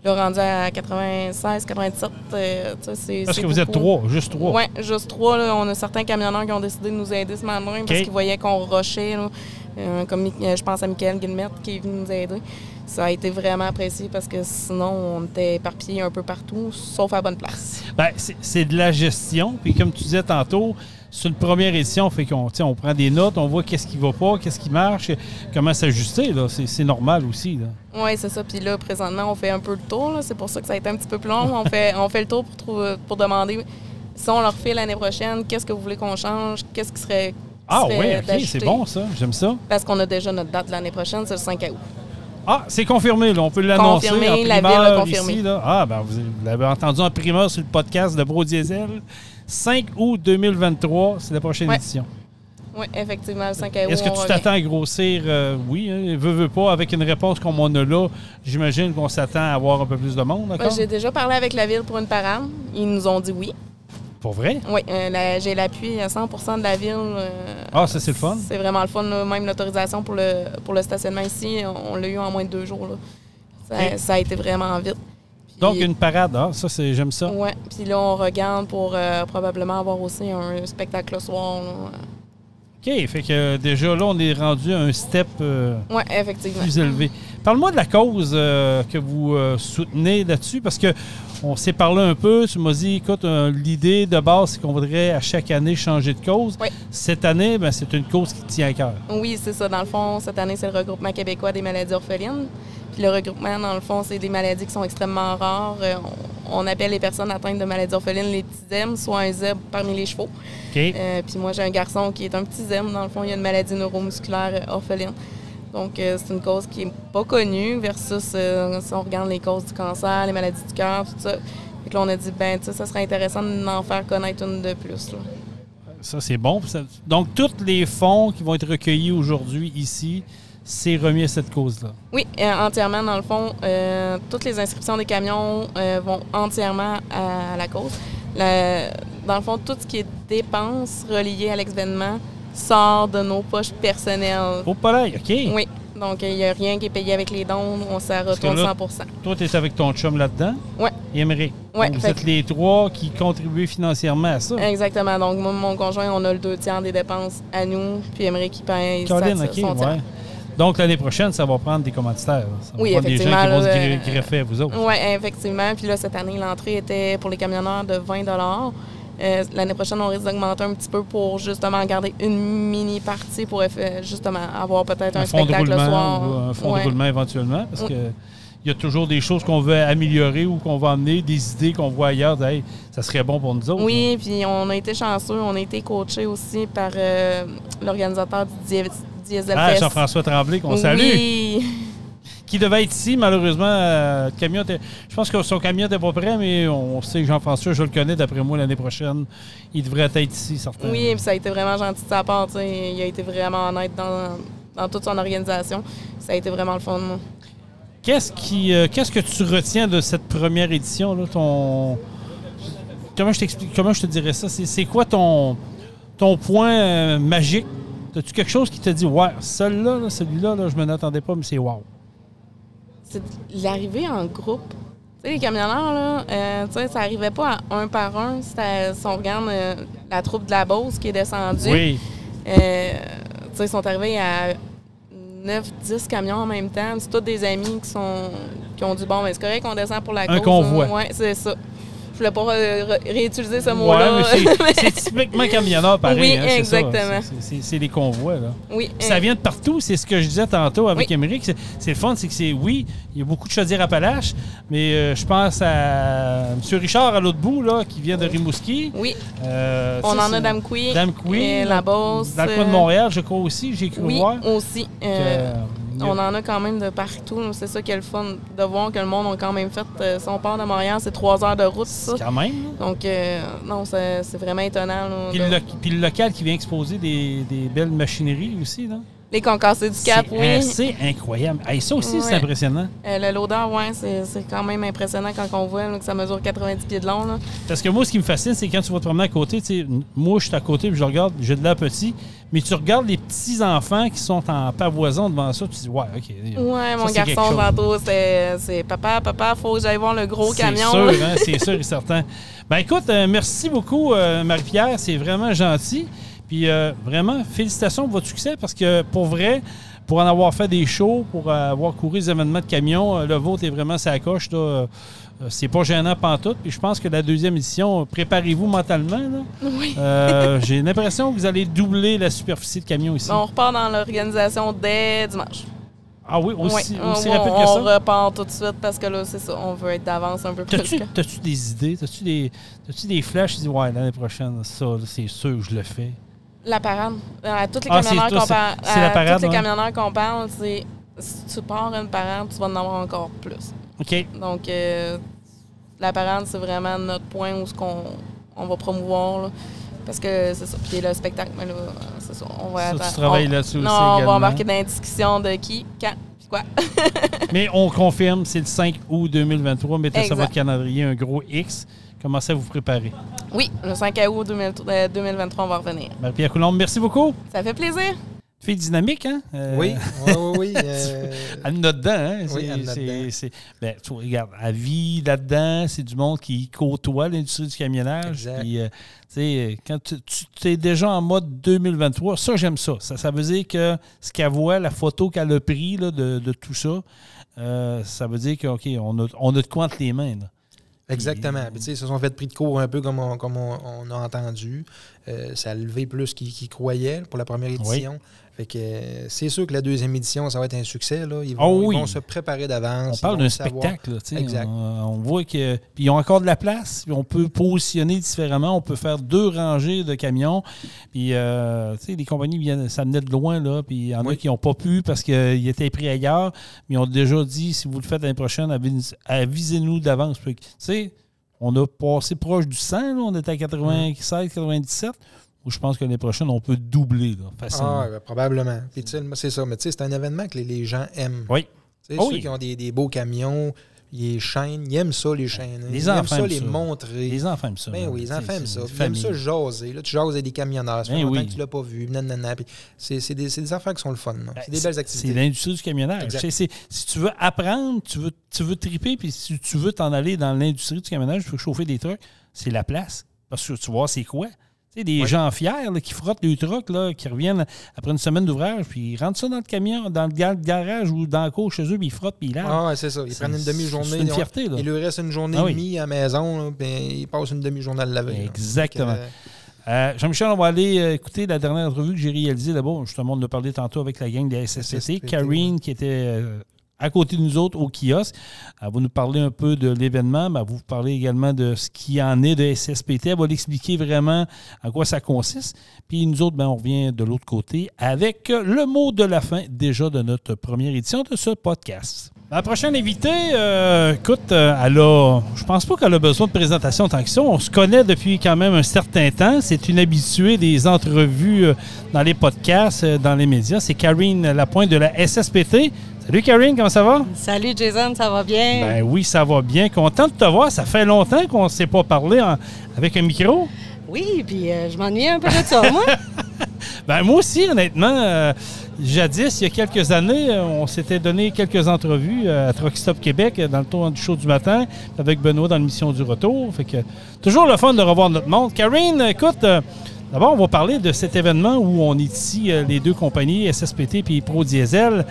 Là, rendu à 96, 97, euh, c'est. Parce que vous êtes trois, juste trois. Oui, juste trois. là. On a certains camionneurs qui ont décidé de nous aider ce matin parce qu'ils voyaient qu'on rushait. là. Euh, comme je pense à Michael Guillemette qui est venu nous aider. Ça a été vraiment apprécié parce que sinon, on était éparpillés un peu partout, sauf à la bonne place. C'est- c'est de la gestion. Puis comme tu disais tantôt, sur une première édition, fait qu'on on prend des notes, on voit qu'est-ce qui va pas, qu'est-ce qui marche, comment s'ajuster. là. C'est c'est normal aussi. Oui, c'est ça. Puis là, présentement, on fait un peu le tour. C'est pour ça que ça a été un petit peu plus long. On fait, on fait le tour pour, trouver, pour demander si on leur fait l'année prochaine, qu'est-ce que vous voulez qu'on change, qu'est-ce qui serait. qui Ah serait oui, OK, d'ajouter. c'est bon ça. J'aime ça. Parce qu'on a déjà notre date l'année prochaine, c'est le 5 août. Ah, c'est confirmé, là. On peut l'annoncer en Confirmé, la primeur ville a confirmé. ici, là. Ah, ben vous l'avez entendu en primeur sur le podcast de Bro Diesel. 5 août 2023, c'est la prochaine Ouais. édition. Oui, effectivement, le 5 août. Est-ce que tu t'attends à grossir? euh, oui, hein, veut, veut pas, avec une réponse comme on a là, j'imagine qu'on s'attend à avoir un peu plus de monde, d'accord? J'ai déjà parlé avec la ville pour une parade. Ils nous ont dit oui. Pour vrai? Oui, euh, la- j'ai l'appui à 100 de la ville. euh, Ah, ça, c'est le fun. C'est vraiment le fun. là. Même l'autorisation pour le, pour le stationnement ici, on, on l'a eu en moins de deux jours. là. Ça, Et- ça a été vraiment vite. Donc, une parade, ah, ça, c'est, j'aime ça. Ouais, puis là, on regarde pour euh, probablement avoir aussi un spectacle le soir. là. OK, fait que euh, déjà là, on est rendu à un step euh, Ouais, effectivement. plus élevé. Parle-moi de la cause euh, que vous soutenez là-dessus, parce que on s'est parlé un peu. Tu m'as dit, écoute, l'idée de base, c'est qu'on voudrait à chaque année changer de cause. Oui. Cette année, ben, c'est une cause qui tient à cœur. Oui, c'est ça. Dans le fond, cette année, c'est le regroupement québécois des maladies orphelines. Puis le regroupement, dans le fond, c'est des maladies qui sont extrêmement rares. Euh, on, on appelle les personnes atteintes de maladies orphelines les petits zèbres, soit un zèbre parmi les chevaux. Euh, puis moi, j'ai un garçon qui est un petit zèbre. Dans le fond, il a une maladie neuromusculaire euh, orpheline. Donc, euh, c'est une cause qui n'est pas connue versus si on regarde les causes du cancer, les maladies du cœur, tout ça. Fait que là, on a dit, ben, tu sais, ça serait intéressant d'en faire connaître une de plus. là. Ça, c'est bon. Donc, tous les fonds qui vont être recueillis aujourd'hui ici, c'est remis à cette cause-là. Oui, euh, entièrement, dans le fond, euh, toutes les inscriptions des camions euh, vont entièrement à, la cause. La- dans le fond, tout ce qui est dépenses reliées à l'événement sort de nos poches personnelles. Au palais, OK? Oui, donc il n'y a rien qui est payé avec les dons, on s'en retourne là- 100 Toi, tu es avec ton chum là-dedans? Et Emery. Ouais, Donc, vous êtes que- les trois qui contribuent financièrement à ça. Exactement. Donc, moi, mon conjoint, on a le deux tiers des dépenses à nous, puis Emery qui paye son OK, ouais. Donc, l'année prochaine, ça va prendre des commanditaires. Ça va Oui, prendre des gens qui effectivement, vont se euh, greffer à vous autres. Oui, effectivement. Puis là, cette année, l'entrée était pour les camionneurs de 20 Euh, L'année prochaine, on risque d'augmenter un petit peu pour justement garder une mini partie pour effe- justement avoir peut-être un, un spectacle le soir. ou un fonds Ouais. de roulement éventuellement, parce Oui. que il y a toujours des choses qu'on veut améliorer ou qu'on va amener, des idées qu'on voit ailleurs. de, Hey, ça serait bon pour nous autres. Oui, puis on a été chanceux. On a été coachés aussi par euh, l'organisateur du Die- Diesel Ah, Fest. Jean-François Tremblay, qu'on salue, Oui. qui devait être ici, malheureusement. euh, camion je pense que son camion n'était pas prêt, mais on sait que Jean-François, je le connais d'après moi l'année prochaine. Il devrait être ici, certain. Oui, puis ça a été vraiment gentil de sa part. Il a été vraiment honnête dans, dans toute son organisation. Ça a été vraiment le fun. moi. Qu'est-ce qui, euh, qu'est-ce que tu retiens de cette première édition là, ton comment je t'explique, comment je te dirais ça? C'est, quoi ton ton point euh, magique? As-tu quelque chose qui te dit ouais, celui-là, là, celui-là, là, je me n'attendais pas, mais c'est wow. C'est l'arrivée en groupe. Tu sais, les camionneurs, là, euh, tu sais, ça arrivait pas à un par un. Si on regarde la troupe de la Beauce qui est descendue, Oui, tu sais, ils sont arrivés à 9-10 camions en même temps. C'est tous des amis qui sont qui ont dit bon, mais c'est correct qu'on descend pour la Un cause. convoi. Oui, c'est ça. Je voulais pas ré- ré- réutiliser ce mot-là. Ouais, mais c'est- typiquement camionneur pareil. Oui, hein, exactement. C'est- les convois, là. oui. Puis ça vient de partout, c'est ce que je disais tantôt avec Oui. Émeric. C'est le fun, c'est que c'est, oui, il y a beaucoup de chaudières Appalaches, mais euh, je pense à M. Richard à l'autre bout, là, qui vient de Rimouski. Oui, Euh, on en a. Damqui, et La Beauce. Dans le coin de euh, Montréal, je crois aussi, j'ai cru Oui, voir. aussi. Euh, On en a quand même de partout. C'est ça qui est le fun de voir que le monde a quand même fait euh, son port de Montréal. C'est trois heures de route, ça. Quand même. Donc, euh, non, c'est vraiment étonnant. là, Puis, de- le, lo- puis le local qui vient exposer des, des belles machineries aussi. Là. Les concassés du Cap, c'est oui. assez incroyable. Hey, ça aussi, c'est impressionnant. Euh, le loader, ouais, c'est c'est quand même impressionnant quand on voit là, que ça mesure 90 pieds de long. Là. Parce que moi, ce qui me fascine, c'est quand tu vas te promener à côté, tu sais, moi, je suis à côté, puis je regarde, j'ai de l'air petit, mais tu regardes les petits-enfants qui sont en pavoison devant ça, tu dis, ouais, OK. Ouais, mon c'est garçon, tantôt, c'est c'est papa, papa, faut que j'aille voir le gros C'est camion. sûr, là. hein, c'est sûr et certain. Ben écoute, euh, merci beaucoup, euh, Marie-Pierre, c'est vraiment gentil. Puis euh, vraiment, félicitations pour votre succès, parce que pour vrai, pour en avoir fait des shows, pour avoir couru des événements de camion, euh, le vôtre est vraiment sa coche. là. Euh, c'est pas gênant pantoute. Puis je pense que la deuxième édition, préparez-vous mentalement. là. Oui. Euh, J'ai l'impression que vous allez doubler la superficie de camion ici. On repart dans l'organisation dès dimanche. Ah oui, aussi, on, rapide que on ça? repart tout de suite parce que là, c'est ça, on veut être d'avance un peu plus. T'as-tu des idées? T'as-tu des, t'as-tu des flashs? Tu dis, ouais, l'année prochaine, ça, c'est sûr que je le fais. La parade. À tous les Ah, camionneurs qu'on parle, c'est la à parade, tous les ouais. camionneurs qu'on parle, c'est si tu pars une parade, tu vas en avoir encore plus. OK. Donc, euh, la parade, c'est vraiment notre point où ce qu'on on va promouvoir. là. Parce que c'est ça. Puis le spectacle, mais là, c'est ça. On va Ça, tu attendre- travailles on- là-dessus aussi Non, on également. va embarquer dans la discussion de qui, quand, puis quoi. Mais on confirme, c'est le 5 août 2023. Mettez ça sur votre calendrier, un gros X. Commencez à vous préparer. Oui, le 5 août 2000 euh, 2023, on va revenir. Marie-Pierre Coulombe, merci beaucoup. Ça fait plaisir. Fille dynamique, hein? Euh, Oui, oui, oui. oui. euh, Elle a dedans, hein? Oui, elle dedans. ben, tu regarde, elle vit là-dedans, c'est du monde qui côtoie l'industrie du camionnage. Exact. Puis, euh, tu sais, quand tu, tu es déjà en mode 2023, ça, j'aime ça. ça. Ça veut dire que ce qu'elle voit, la photo qu'elle a prise là, de, de tout ça, euh, ça veut dire qu'on on a, on a de quoi entre les mains. là. Exactement. Puis, ils se sont fait pris de cours un peu comme on, comme on, on a entendu. Euh, ça a levé plus qu'ils croyaient pour la première édition. Fait que euh, c'est sûr que la deuxième édition, ça va être un succès. Là. Ils, vont, Oh oui. ils vont se préparer On d'avance. parle ils vont d'un spectacle. Exact. On, on voit que. Puis ils ont encore de la place. On peut positionner différemment. On peut faire deux rangées de camions. Puis, euh, les compagnies viennent, ça venait de loin. Là, puis il y en a qui n'ont pas pu parce qu'ils étaient pris ailleurs. Mais ils ont déjà dit si vous le faites l'année prochaine, avis- avisez-nous d'avance. Tu sais, on a passé proche du 100. là. On était à 96, 97. Où je pense que l'année prochaine, on peut doubler là, facilement. Ah, ben, probablement. Puis, c'est ça. Mais tu sais, c'est un événement que les, les gens aiment. Oui. Tu sais, Oh ceux oui. qui ont des, des beaux camions, les chaînes, ils aiment ça, les chaînes. Les ils enfants aiment ça, aiment les ça. montrer. Les enfants aiment ça. Ben oui, les enfants aiment ça. Ils aiment ça jaser. Là, tu jases avec des camionneurs. Ça fait Ben oui. que tu l'as pas vu. C'est des, des affaires qui sont le fun. Ben, C'est des belles activités. C'est l'industrie du camionnage. Si tu veux apprendre, tu veux, tu veux triper, puis si tu veux t'en aller dans l'industrie du camionnage, tu veux chauffer des trucks, c'est la place. Parce que tu vois, c'est quoi? Tu sais, des Ouais. gens fiers là, qui frottent le truck, là, qui reviennent après une semaine d'ouvrage, puis ils rentrent ça dans le camion, dans le ga- garage ou dans le cour chez eux, puis ils frottent, puis ils lavent. Ah, ouais, c'est ça. Ils prennent une demi-journée. c'est une fierté, là. Il leur reste une journée Ah oui. et demie à la maison, là, puis ils passent une demi-journée à le laver. Exactement. Euh, Euh, Jean-Michel, on va aller euh, écouter la dernière entrevue que j'ai réalisée là-bas. Justement, on a parlé tantôt avec la gang des SSPT. SSPT, Karine, qui était euh, à côté de nous autres au kiosque. Elle va nous parler un peu de l'événement, mais elle va vous parler également de ce qui en est de SSPT. Elle va l'expliquer vraiment à quoi ça consiste. Puis nous autres, ben, on revient de l'autre côté avec le mot de la fin déjà de notre première édition de ce podcast. La prochaine invitée, euh, écoute, euh, elle a, je pense pas qu'elle a besoin de présentation tant que ça. On se connaît depuis quand même un certain temps. C'est une habituée des entrevues euh, dans les podcasts, euh, dans les médias. C'est Karine Lapointe de la SSPT. Salut Karine, comment ça va? Salut Jason, ça va bien? Ben oui, ça va bien. Content de te voir. Ça fait longtemps qu'on ne s'est pas parlé en- avec un micro. oui, puis euh, je m'ennuie un peu de ça, moi. Ben moi aussi, honnêtement, euh, jadis, il y a quelques années, euh, on s'était donné quelques entrevues à Truck Stop Québec dans le tour du show du matin avec Benoît dans l'émission du retour. Fait que toujours le fun de revoir notre monde. Karine, écoute, euh, d'abord on va parler de cet événement où on est ici, les deux compagnies, SSPT puis Pro Diesel.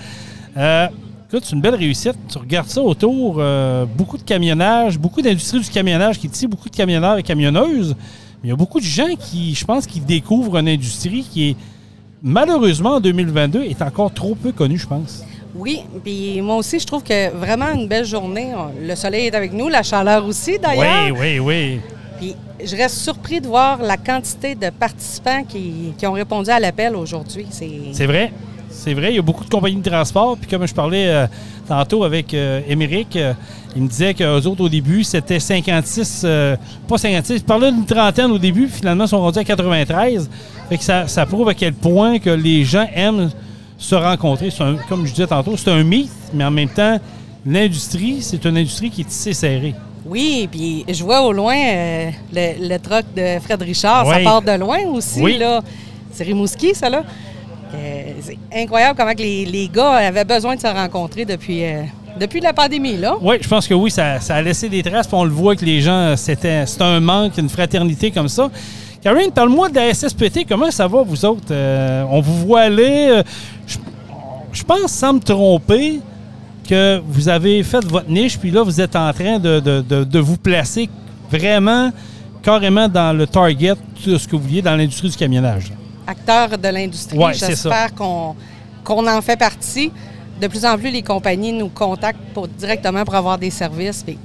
Euh, Écoute, c'est une belle réussite. Tu regardes ça autour, euh, beaucoup de camionnage, beaucoup d'industrie du camionnage qui tient beaucoup de camionneurs et camionneuses. Mais il y a beaucoup de gens qui, je pense, qui découvrent une industrie qui est, malheureusement, en 2022, est encore trop peu connue, je pense. Oui, puis moi aussi, je trouve que vraiment une belle journée. Le soleil est avec nous, la chaleur aussi, d'ailleurs. Oui, oui, oui. Puis je reste surpris de voir la quantité de participants qui, qui ont répondu à l'appel aujourd'hui. C'est vrai. C'est vrai, il y a beaucoup de compagnies de transport. Puis comme je parlais euh, tantôt avec euh, Émeric, euh, il me disait qu'eux autres, au début, c'était 56, euh, pas 56, il parlait d'une trentaine au début, finalement, ils sont rendus à 93. Fait que ça, ça prouve à quel point que les gens aiment se rencontrer. Un- comme je disais tantôt, c'est un mythe, mais en même temps, l'industrie, c'est une industrie qui est tissée serrée. Oui, puis je vois au loin euh, le, le truck de Fred Richard. Oui. Ça part de loin aussi, Oui. là. C'est Rimouski, ça, là. C'est incroyable comment les, les gars avaient besoin de se rencontrer depuis, euh, depuis la pandémie, là. Oui, je pense que oui, ça, a laissé des traces, puis on le voit que les gens, c'était c'est un manque, une fraternité comme ça. Karine, parle-moi de la SSPT, comment ça va, vous autres? Euh, on vous voit aller. euh, je, je pense, sans me tromper, que vous avez fait votre niche, puis là, vous êtes en train de, de- de- de vous placer vraiment, carrément dans le target de ce que vous vouliez dans l'industrie du camionnage. Acteurs de l'industrie. Ouais. J'espère qu'on en fait partie. De plus en plus, les compagnies nous contactent pour- directement pour avoir des services puis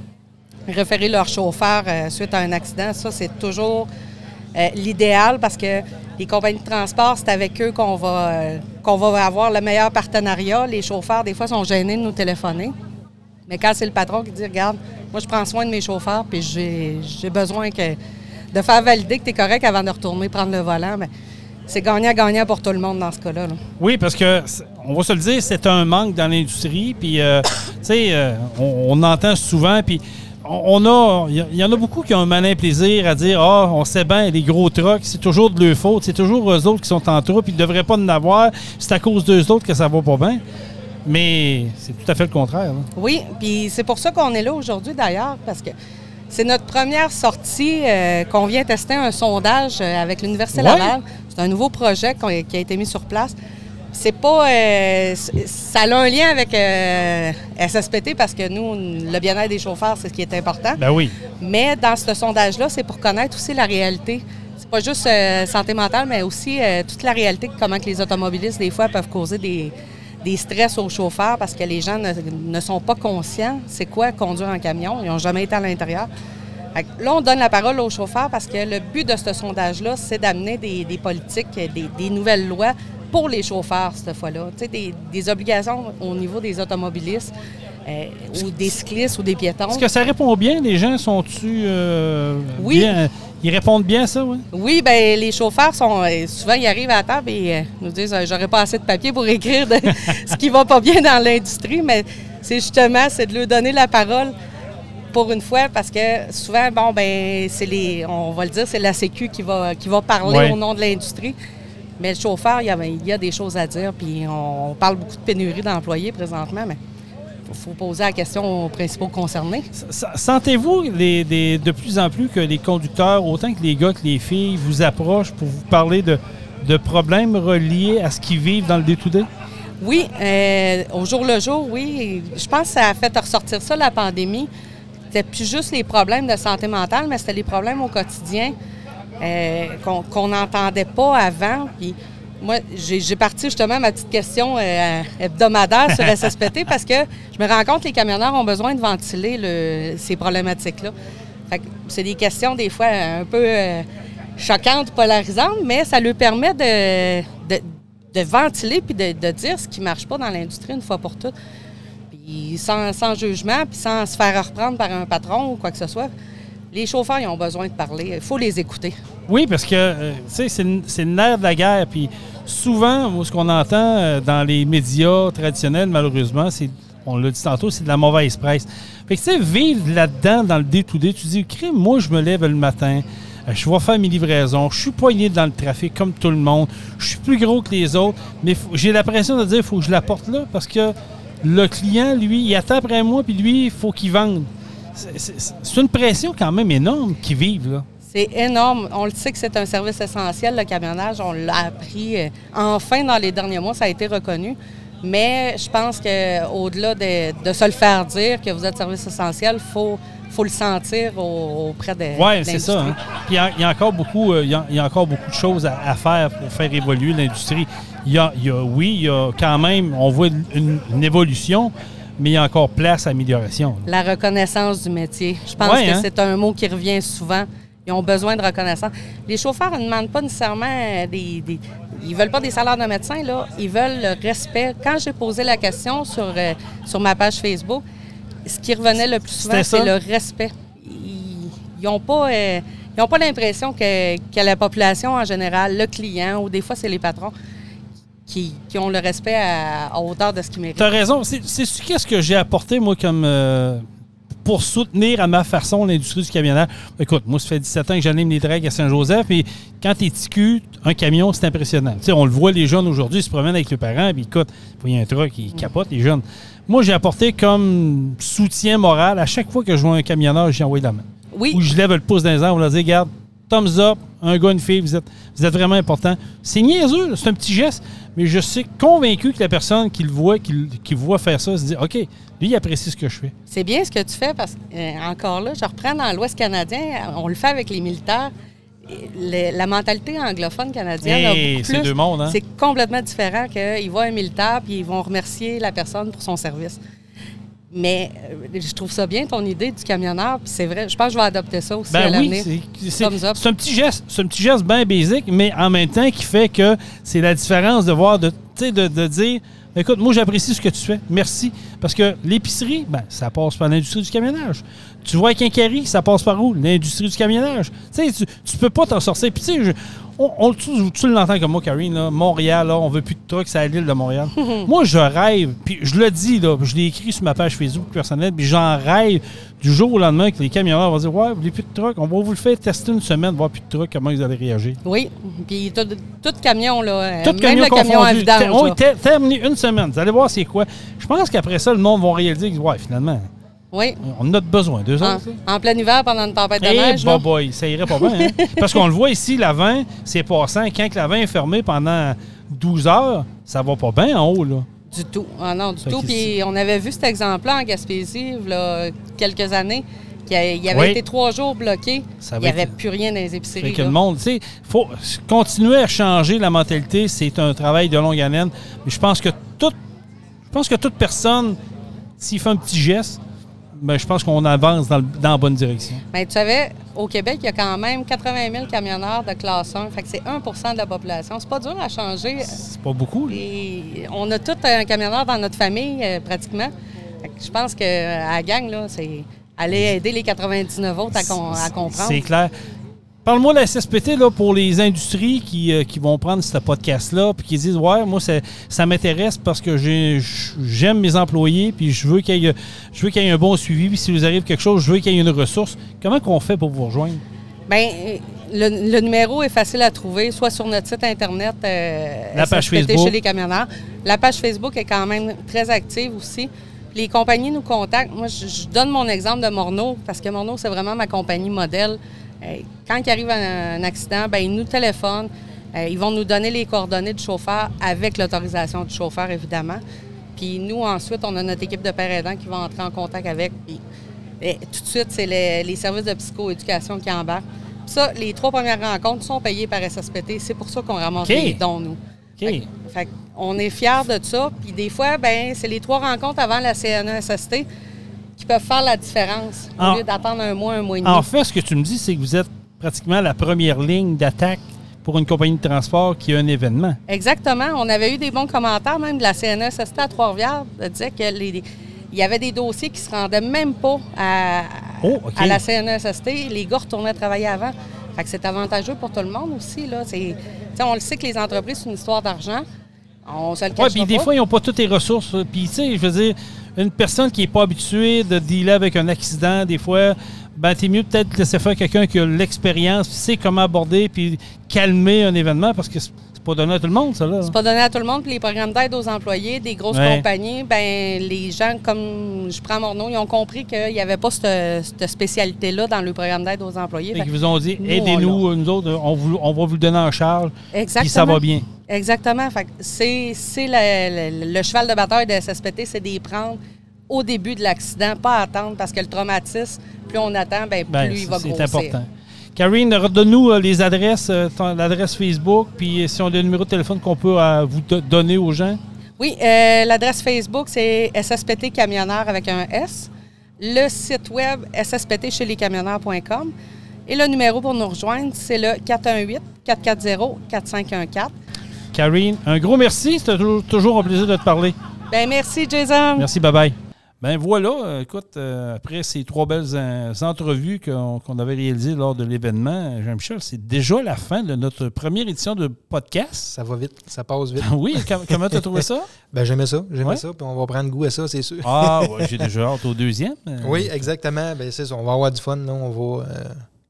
référer leur chauffeur euh, suite à un accident. Ça, c'est toujours euh, l'idéal parce que les compagnies de transport, c'est avec eux qu'on va, euh, qu'on va avoir le meilleur partenariat. Les chauffeurs, des fois, sont gênés de nous téléphoner. Mais quand c'est le patron qui dit, regarde, moi, je prends soin de mes chauffeurs, puis j'ai j'ai besoin que, de faire valider que tu es correct avant de retourner prendre le volant, mais c'est gagnant-gagnant pour tout le monde dans ce cas-là. là. Oui, parce que, on va se le dire, c'est un manque dans l'industrie. Puis, euh, tu sais, euh, on, on entend souvent, puis on, on a, il y en a beaucoup qui ont un malin plaisir à dire, ah, on sait bien, les gros trucks, c'est toujours de leur faute, c'est toujours eux autres qui sont en troupe, ils ne devraient pas en avoir, c'est à cause d'eux autres que ça va pas bien. Mais c'est tout à fait le contraire. là. Oui, puis c'est pour ça qu'on est là aujourd'hui d'ailleurs, parce que c'est notre première sortie euh, qu'on vient tester un sondage euh, avec l'Université Ouais. Laval. C'est un nouveau projet qui a été mis sur place. C'est pas. euh, ça a un lien avec euh, SSPT parce que nous, le bien-être des chauffeurs, c'est ce qui est important. Ben oui. Mais dans ce sondage-là, c'est pour connaître aussi la réalité. C'est pas juste santé mentale, mais aussi toute la réalité de comment que les automobilistes, des fois, peuvent causer des, des stress aux chauffeurs parce que les gens ne, ne sont pas conscients c'est quoi conduire en camion. Ils n'ont jamais été à l'intérieur. Là, on donne la parole aux chauffeurs parce que le but de ce sondage-là, c'est d'amener des, des politiques, des, des nouvelles lois pour les chauffeurs cette fois-là. Tu sais, des, des obligations au niveau des automobilistes euh, ou des cyclistes ou des piétons. Est-ce que ça répond bien? Les gens sont-tu euh, Oui. bien? Ils répondent bien à ça, oui? Oui, ben les chauffeurs sont euh, souvent ils arrivent à la table et euh, nous disent euh, j'aurais pas assez de papier pour écrire de ce qui va pas bien dans l'industrie, mais c'est justement c'est de leur donner la parole pour une fois parce que souvent bon ben c'est les on va le dire c'est la Sécu qui va qui va parler Ouais. au nom de l'industrie. Mais le chauffeur, il y, a, il y a des choses à dire, puis on, on parle beaucoup de pénurie d'employés présentement, mais faut poser la question aux principaux concernés. Sentez-vous de plus en plus que les conducteurs, autant que les gars que les filles, vous approchent pour vous parler de, de problèmes reliés à ce qu'ils vivent dans le day-to-day? Oui, euh, au jour le jour, oui. Je pense que ça a fait ressortir ça, la pandémie. C'était plus juste les problèmes de santé mentale, mais c'était les problèmes au quotidien euh, qu'on qu'on n'entendait pas avant. Puis moi, j'ai parti justement ma petite question euh, hebdomadaire sur SSPT parce que je me rends compte que les camionneurs ont besoin de ventiler le- ces problématiques-là. C'est des questions des fois un peu euh, choquantes, polarisantes, mais ça leur permet de, de- de ventiler puis de, de dire ce qui ne marche pas dans l'industrie une fois pour toutes. Puis sans, sans jugement, puis sans se faire reprendre par un patron ou quoi que ce soit. Les chauffeurs, ils ont besoin de parler. Il faut les écouter. Oui, parce que, euh, tu sais, c'est le- de la guerre. Puis souvent, ce qu'on entend euh, dans les médias traditionnels, malheureusement, c'est, on l'a dit tantôt, c'est de la mauvaise presse. Fait que, tu sais, vivre là-dedans, dans le day-to-day, tu dis, crime, moi, je me lève le matin, euh, je vais faire mes livraisons, je suis poigné dans le trafic comme tout le monde, je suis plus gros que les autres, mais j'ai l'impression de dire, il faut que je la porte là parce que le client, lui, il attend après moi, puis lui, il faut qu'il vende. C'est- une pression quand même énorme qu'ils vivent, là. C'est énorme. On le sait que c'est un service essentiel, le camionnage. On l'a appris euh, enfin dans les derniers mois. Ça a été reconnu. Mais je pense qu'au-delà de, de se le faire dire que vous êtes service essentiel, il faut, faut le sentir au- auprès des Oui, c'est ça. hein. Puis il y a- encore beaucoup, euh, il y a, il y a encore beaucoup de choses à, à faire pour faire évoluer l'industrie. Il il y a- oui, il y a quand même, on voit une, une évolution, mais il y a encore place à amélioration. La reconnaissance du métier. Je pense Ouais, que hein? c'est un mot qui revient souvent. Ils ont besoin de reconnaissance. Les chauffeurs ne demandent pas nécessairement euh, des, des- Ils veulent pas des salaires de médecins, là. Ils veulent le respect. Quand j'ai posé la question sur, euh, sur ma page Facebook, ce qui revenait le plus souvent, c'est le respect. Ils n'ont pas... euh, ils ont pas l'impression que, que la population en général, le client, ou des fois c'est les patrons, qui, qui ont le respect à, à hauteur de ce qu'ils méritent. Tu as raison. C'est qu'est-ce que j'ai apporté, moi, comme. euh, pour soutenir à ma façon l'industrie du camionnage. Écoute, moi, ça fait 17 ans que j'anime les drags à Saint-Joseph, et quand tu es TQ, un camion, c'est impressionnant. Tu sais, on le voit, les jeunes aujourd'hui ils se promènent avec leurs parents, puis écoute, il y a un truc, ils capotent, les jeunes. Moi, j'ai apporté comme soutien moral, à chaque fois que je vois un camionneur, j'ai envoyé la main. Oui. Ou je lève le pouce dans les airs, on leur dit, regarde, thumbs up, un gars, une fille, vous êtes, vous êtes vraiment important. C'est niaiseux, c'est un petit geste, mais je suis convaincu que la personne qui le voit, qui, qui voit faire ça, se dit, OK, lui, il apprécie ce que je fais. C'est bien ce que tu fais parce que, euh, encore là, je reprends dans l'Ouest canadien, on le fait avec les militaires. Le- la mentalité anglophone canadienne a Hey, beaucoup c'est plus. deux mondes, hein? C'est complètement différent qu'ils voient un militaire puis ils vont remercier la personne pour son service. Mais euh, je trouve ça bien ton idée du camionneur, puis c'est vrai, je pense que je vais adopter ça aussi à Ben oui, l'avenir. c'est- c'est un petit geste, c'est un petit geste bien basique, mais en même temps qui fait que c'est la différence de voir, de, de, de dire, écoute, moi j'apprécie ce que tu fais, merci, parce que l'épicerie, ben ça passe par l'industrie du camionnage. Tu vois Quincaillerie, ça passe par où? L'industrie du camionnage. Tu sais, tu, tu peux pas t'en sortir. Puis tu sais, on, on- tu, tu l'entends comme moi, Karine, là, Montréal, là, on veut plus de trucks, c'est à l'île de Montréal. moi, je rêve, puis je le dis, là, je l'ai écrit sur ma page Facebook personnelle, puis j'en rêve du jour au lendemain que les camionneurs vont dire Ouais, vous voulez plus de trucks, on va vous le faire tester une semaine, voir plus de trucks, comment vous allez réagir. Oui, puis tout, tout camion, là, euh, Tout même camion le camion à confondu. vidange. Terminé une semaine. Vous allez voir c'est quoi. Je pense qu'après ça, le monde va réaliser que, ouais, finalement, Oui, on a besoin. Deux en, autres. en plein hiver pendant une tempête de Eh, neige. bah, boy, ça irait pas bien. hein? Parce qu'on le voit ici, l'avant, c'est passant. Quand l'avant est fermé pendant 12 heures, ça va pas bien en haut. Là. Du tout. Ah non, du Fait tout. Puis on avait vu cet exemple-là en Gaspésie, a quelques années, il y avait Oui. été trois jours bloqué. Ça Il n'y avait être- plus rien dans les épiceries. que là. le monde, tu sais, faut continuer à changer la mentalité. C'est un travail de longue haleine. Mais je pense que toute, je pense que toute personne, s'il fait un petit geste, ben, je pense qu'on avance dans, le- dans la bonne direction. Ben, tu savais, au Québec, il y a quand même 80 000 camionneurs de classe 1. Fait que c'est 1% de la population. C'est pas dur à changer. C'est pas beaucoup. là. Et on a tout un camionneur dans notre famille, euh, pratiquement. Fait que je pense que euh, à la gang, là, c'est aller aider les 99 autres à, com- à comprendre. C'est clair. Parle-moi de la SSPT là, pour les industries qui, euh, qui vont prendre ce podcast-là puis qui disent Ouais, moi, ça, ça m'intéresse parce que j'ai- j'aime mes employés puis je veux qu'il y, y ait un bon suivi. Puis s'il vous arrive quelque chose, je veux qu'il y ait une ressource. Comment qu'on fait pour vous rejoindre? Bien, le, le numéro est facile à trouver, soit sur notre site Internet, euh, La page Facebook. chez les camionneurs. La page Facebook est quand même très active aussi. Les compagnies nous contactent. Moi, je, je donne mon exemple de Morneau, parce que Morneau, c'est vraiment ma compagnie modèle. Quand il arrive un, accident, ben, ils nous téléphonent. Ils vont nous donner les coordonnées du chauffeur avec l'autorisation du chauffeur, évidemment. Puis nous, ensuite, on a notre équipe de père aidants qui va entrer en contact avec. Puis et tout de suite, c'est les, les services de psychoéducation qui embarquent. Puis ça, les trois premières rencontres sont payées par SSPT. C'est pour ça qu'on ramasse les dons, nous. OK. Fait on est fiers de ça. Puis des fois, ben c'est les trois rencontres avant la CNESST qui peuvent faire la différence au En- lieu d'attendre un mois, un mois et demi. En fait, ce que tu me dis, c'est que vous êtes pratiquement la première ligne d'attaque pour une compagnie de transport qui a un événement. Exactement. On avait eu des bons commentaires, même de la CNESST à Trois-Rivières, qui disait que les- il y avait des dossiers qui se rendaient même pas à, Oh, à la CNESST. Les gars retournaient travailler avant. Fait que c'est avantageux pour tout le monde aussi. Là. On le sait que les entreprises, c'est une histoire d'argent. On se le cache puis des fois, ils n'ont pas toutes les ressources. Puis, tu sais, je veux dire, une personne qui n'est pas habituée de dealer avec un accident, des fois, ben, t'es mieux peut-être laisser faire quelqu'un qui a l'expérience, sait comment aborder, puis calmer un événement, parce que pas donné à tout le monde, ça, là. C'est pas donné à tout le monde. Puis les programmes d'aide aux employés des grosses Ouais. compagnies, ben les gens, comme je prends mon nom, ils ont compris qu'il n'y avait pas cette, cette spécialité-là dans le programme d'aide aux employés. Fait Fait qu'ils vous ont dit, nous, aidez-nous, nous autres, on, vous- on va vous le donner en charge, Exactement. puis ça va bien. Exactement. Fait c'est c'est le, le- le cheval de bataille de SSPT, c'est d'y prendre au début de l'accident, pas attendre parce que le traumatisme, plus on attend, ben, plus Ben, il va c'est grossir. important. Karine, redonne-nous euh, les adresses, euh, l'adresse Facebook, puis euh, si on a le numéro de téléphone qu'on peut vous do- donner aux gens. Oui, euh, l'adresse Facebook, c'est SSPT Camionneur avec un S. Le site web, ssptchez-les-camionneurs.com. Et le numéro pour nous rejoindre, c'est le 418-440-4514. Karine, un gros merci. C'était toujours, toujours un plaisir de te parler. Ben merci, Jason. Merci, bye-bye. Ben voilà, écoute, euh, après ces trois belles euh, entrevues qu'on avait réalisées lors de l'événement, Jean-Michel, c'est déjà la fin de notre première édition de podcast. Ça va vite, ça passe vite. Oui, com- comment tu as trouvé ça? Ben, j'aimais ça, j'aimais Ouais. ça, puis on va prendre goût à ça, c'est sûr. Ah, ouais, j'ai déjà hâte au deuxième. Euh, Oui, exactement. Ben, c'est ça. On va avoir du fun. Là. On, va,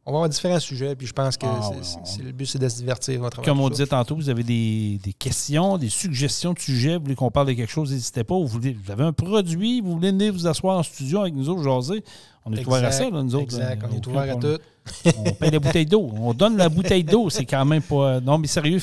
on va avoir différents sujets. Puis je pense que Ah, c'est- on- le but, c'est de se divertir Comme on ça. disait tantôt, vous avez des, des questions, des suggestions de sujets, vous voulez qu'on parle de quelque chose, n'hésitez pas. Vous, voulez- vous avez un produit, vous voulez venir vous asseoir en studio avec nous autres, jaser. On est ouvert à ça, là, nous autres. Exact, Euh, on est ouvert à tout. On paye la bouteille d'eau. On donne la bouteille d'eau. C'est quand même pas. Non, mais sérieux.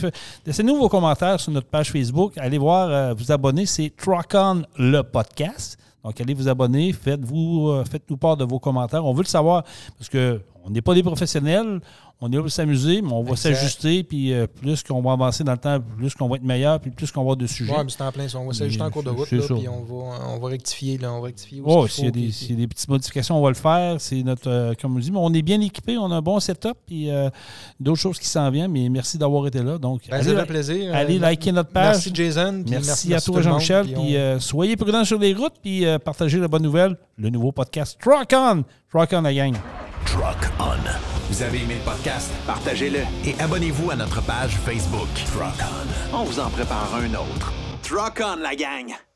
Laissez-nous vos commentaires sur notre page Facebook. Allez voir, euh, vous abonner. C'est Truck On le podcast. Donc, allez vous abonner. Faites-vous, euh, faites-nous part de vos commentaires. On veut le savoir parce que on n'est pas des professionnels. On est là pour s'amuser, mais on va s'ajuster. Puis euh, plus qu'on va avancer dans le temps, plus qu'on va être meilleur, puis plus qu'on va avoir de sujets. Ouais, mais c'est en plein. On va s'ajuster en cours de route, là, puis on va, on va rectifier. Là, on va rectifier où Oh, s'il y, a des, puis- s'il y a des petites modifications, on va le faire. C'est notre, euh, comme on dit, mais on est bien équipé, on a un bon setup, puis euh, d'autres choses qui s'en viennent. Mais merci d'avoir été là. Donc, Ben, ça allez, fait plaisir. allez liker notre page. Merci Jason. puis merci, à toi, Jean-Michel. puis on- soyez prudents sur les routes, puis partagez la bonne nouvelle, le nouveau podcast Truck On. Truck On, la gang. Truck On. Vous avez aimé le podcast? Partagez-le et abonnez-vous à notre page Facebook. Truck On. On vous en prépare un autre. Truck on, la gang!